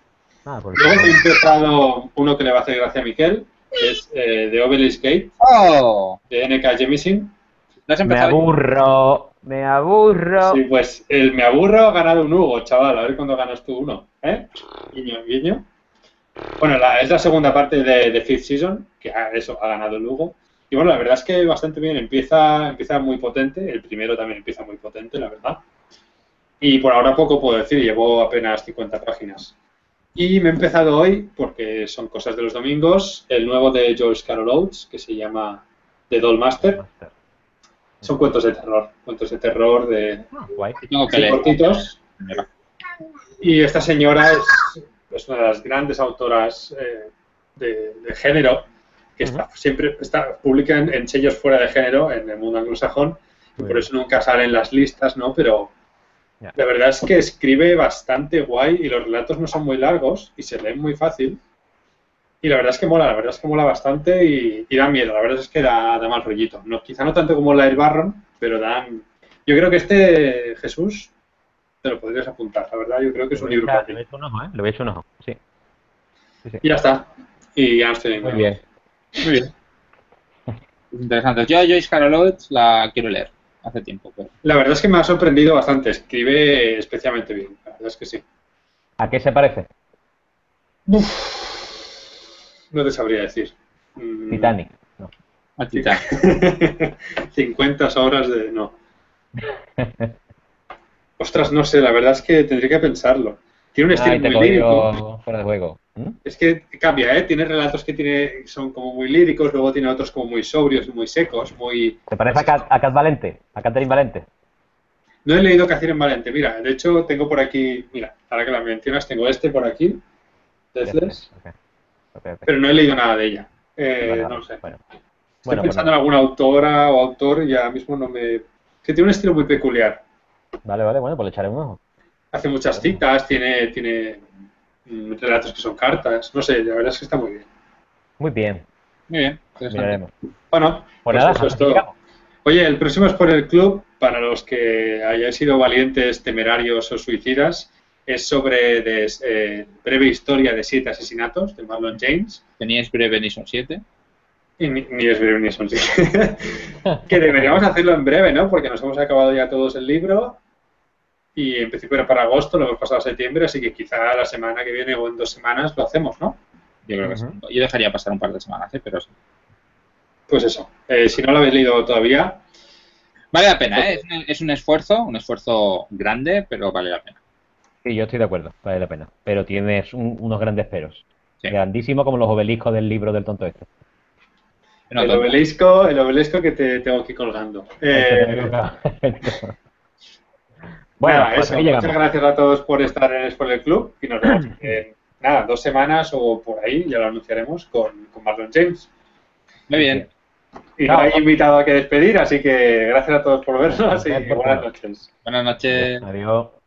S1: Ah, Luego he empezado uno que le va a hacer gracia a Miquel, que es eh, de Obelisk Gate,
S3: oh.
S1: de NK Jemisin.
S2: me aburro. Me aburro.
S1: Sí, pues el me aburro ha ganado un Hugo, chaval. A ver cuándo ganas tú uno. ¿Eh? Guiño, guiño. Bueno, la, es la segunda parte de, de Fifth Season, que ha, eso ha ganado el Hugo. Y bueno, la verdad es que bastante bien. Empieza, empieza muy potente. El primero también empieza muy potente, la verdad. Y por ahora poco puedo decir, llevo apenas 50 páginas. Y me he empezado hoy, porque son cosas de los domingos, el nuevo de George Carol Oates, que se llama The Dollmaster. Son cuentos de terror, cuentos de terror de
S2: Guay.
S3: Tengo que
S1: sí,
S3: leer.
S1: cortitos. Y esta señora es, es una de las grandes autoras eh, de, de género, que está, siempre está, publica en, en sellos fuera de género en el mundo anglosajón, y por eso nunca sale en las listas, ¿no? Pero la verdad es que escribe bastante guay y los relatos no son muy largos y se leen muy fácil. Y la verdad es que mola, la verdad es que mola bastante y, y da miedo, la verdad es que da, da mal rollito. No, quizá no tanto como la del Barron, pero dan... Yo creo que este, Jesús, te lo podrías apuntar, la verdad, yo creo que es un libro.
S2: Le he hecho un ojo, ¿eh? Le he hecho un ojo, sí.
S1: Y ya está. Y ya no estoy
S2: Muy bien.
S1: Muy bien.
S3: Interesante. Yo a Joyce Carol Oates la quiero leer. Hace tiempo, pero...
S1: La verdad es que me ha sorprendido bastante, escribe especialmente bien, la verdad es que sí.
S2: ¿A qué se parece?
S1: No te sabría decir. Mm,
S2: Titanic. No.
S3: A Titán.
S1: 50 <laughs> horas de... no. Ostras, no sé, la verdad es que tendría que pensarlo. Tiene un estilo
S2: te
S1: muy lírico.
S2: fuera de juego. ¿Mm?
S1: Es que cambia, ¿eh? Tiene relatos que tiene son como muy líricos, luego tiene otros como muy sobrios, muy secos, muy...
S2: ¿Te parece a Cat, a Cat Valente? ¿A Catherine Valente?
S1: No he leído en Valente. Mira, de hecho tengo por aquí... Mira, ahora que la mencionas, tengo este por aquí. Deathless,
S2: Ok. Ok, ok.
S1: pero no he leído nada de ella. Eh,
S2: Vale,
S1: no
S2: vale.
S1: lo sé.
S2: Bueno,
S1: Estoy
S2: bueno, pues
S1: pensando
S2: nada.
S1: en alguna autora o autor y ahora mismo no me... Que tiene un estilo muy peculiar.
S2: Vale, vale, bueno, pues le echaré un ojo.
S1: Hace muchas citas, tiene, tiene relatos que son cartas. No sé, la verdad es que está muy bien.
S2: Muy bien,
S3: Muy bien.
S2: miraremos.
S1: Bueno,
S2: Pues
S1: pues
S2: nada,
S1: eso es todo. Oye, el próximo es por el club, para los que hayáis sido valientes, temerarios o suicidas, es sobre de, eh, breve historia de siete asesinatos de Marlon James.
S3: Teníais breve Nison 7.
S1: Y ni, ni es breve ni son siete. <laughs> que deberíamos hacerlo en breve, ¿no? Porque nos hemos acabado ya todos el libro y en principio era para agosto, lo hemos pasado a septiembre, así que quizá la semana que viene o en dos semanas lo hacemos, ¿no?
S3: Yo creo que sí. Yo dejaría pasar un par de semanas, ¿eh? pero sí.
S1: Pues eso. Eh, si no lo habéis leído todavía,
S3: Vale la pena, ¿eh? Es un, es un esfuerzo, un esfuerzo grande, pero vale la pena.
S2: Sí, yo estoy de acuerdo, vale la pena. Pero tienes un- unos grandes peros.
S3: Sí.
S2: Grandísimo como los obeliscos del libro del tonto este.
S3: No,
S1: el obelisco, el obelisco que te tengo aquí colgando. Eh,
S2: bueno,
S1: nada,
S2: pues
S1: eso. Muchas
S2: llegamos.
S1: gracias a todos por estar en el Spoiler Club y nos vemos <clears throat> en nada, dos semanas o por ahí, ya lo anunciaremos con, con Marlon James.
S3: Muy bien.
S1: Y no hay invitado a que despedir, así que gracias a todos por vernos y buenas noches.
S3: Buenas noches.
S2: Adiós.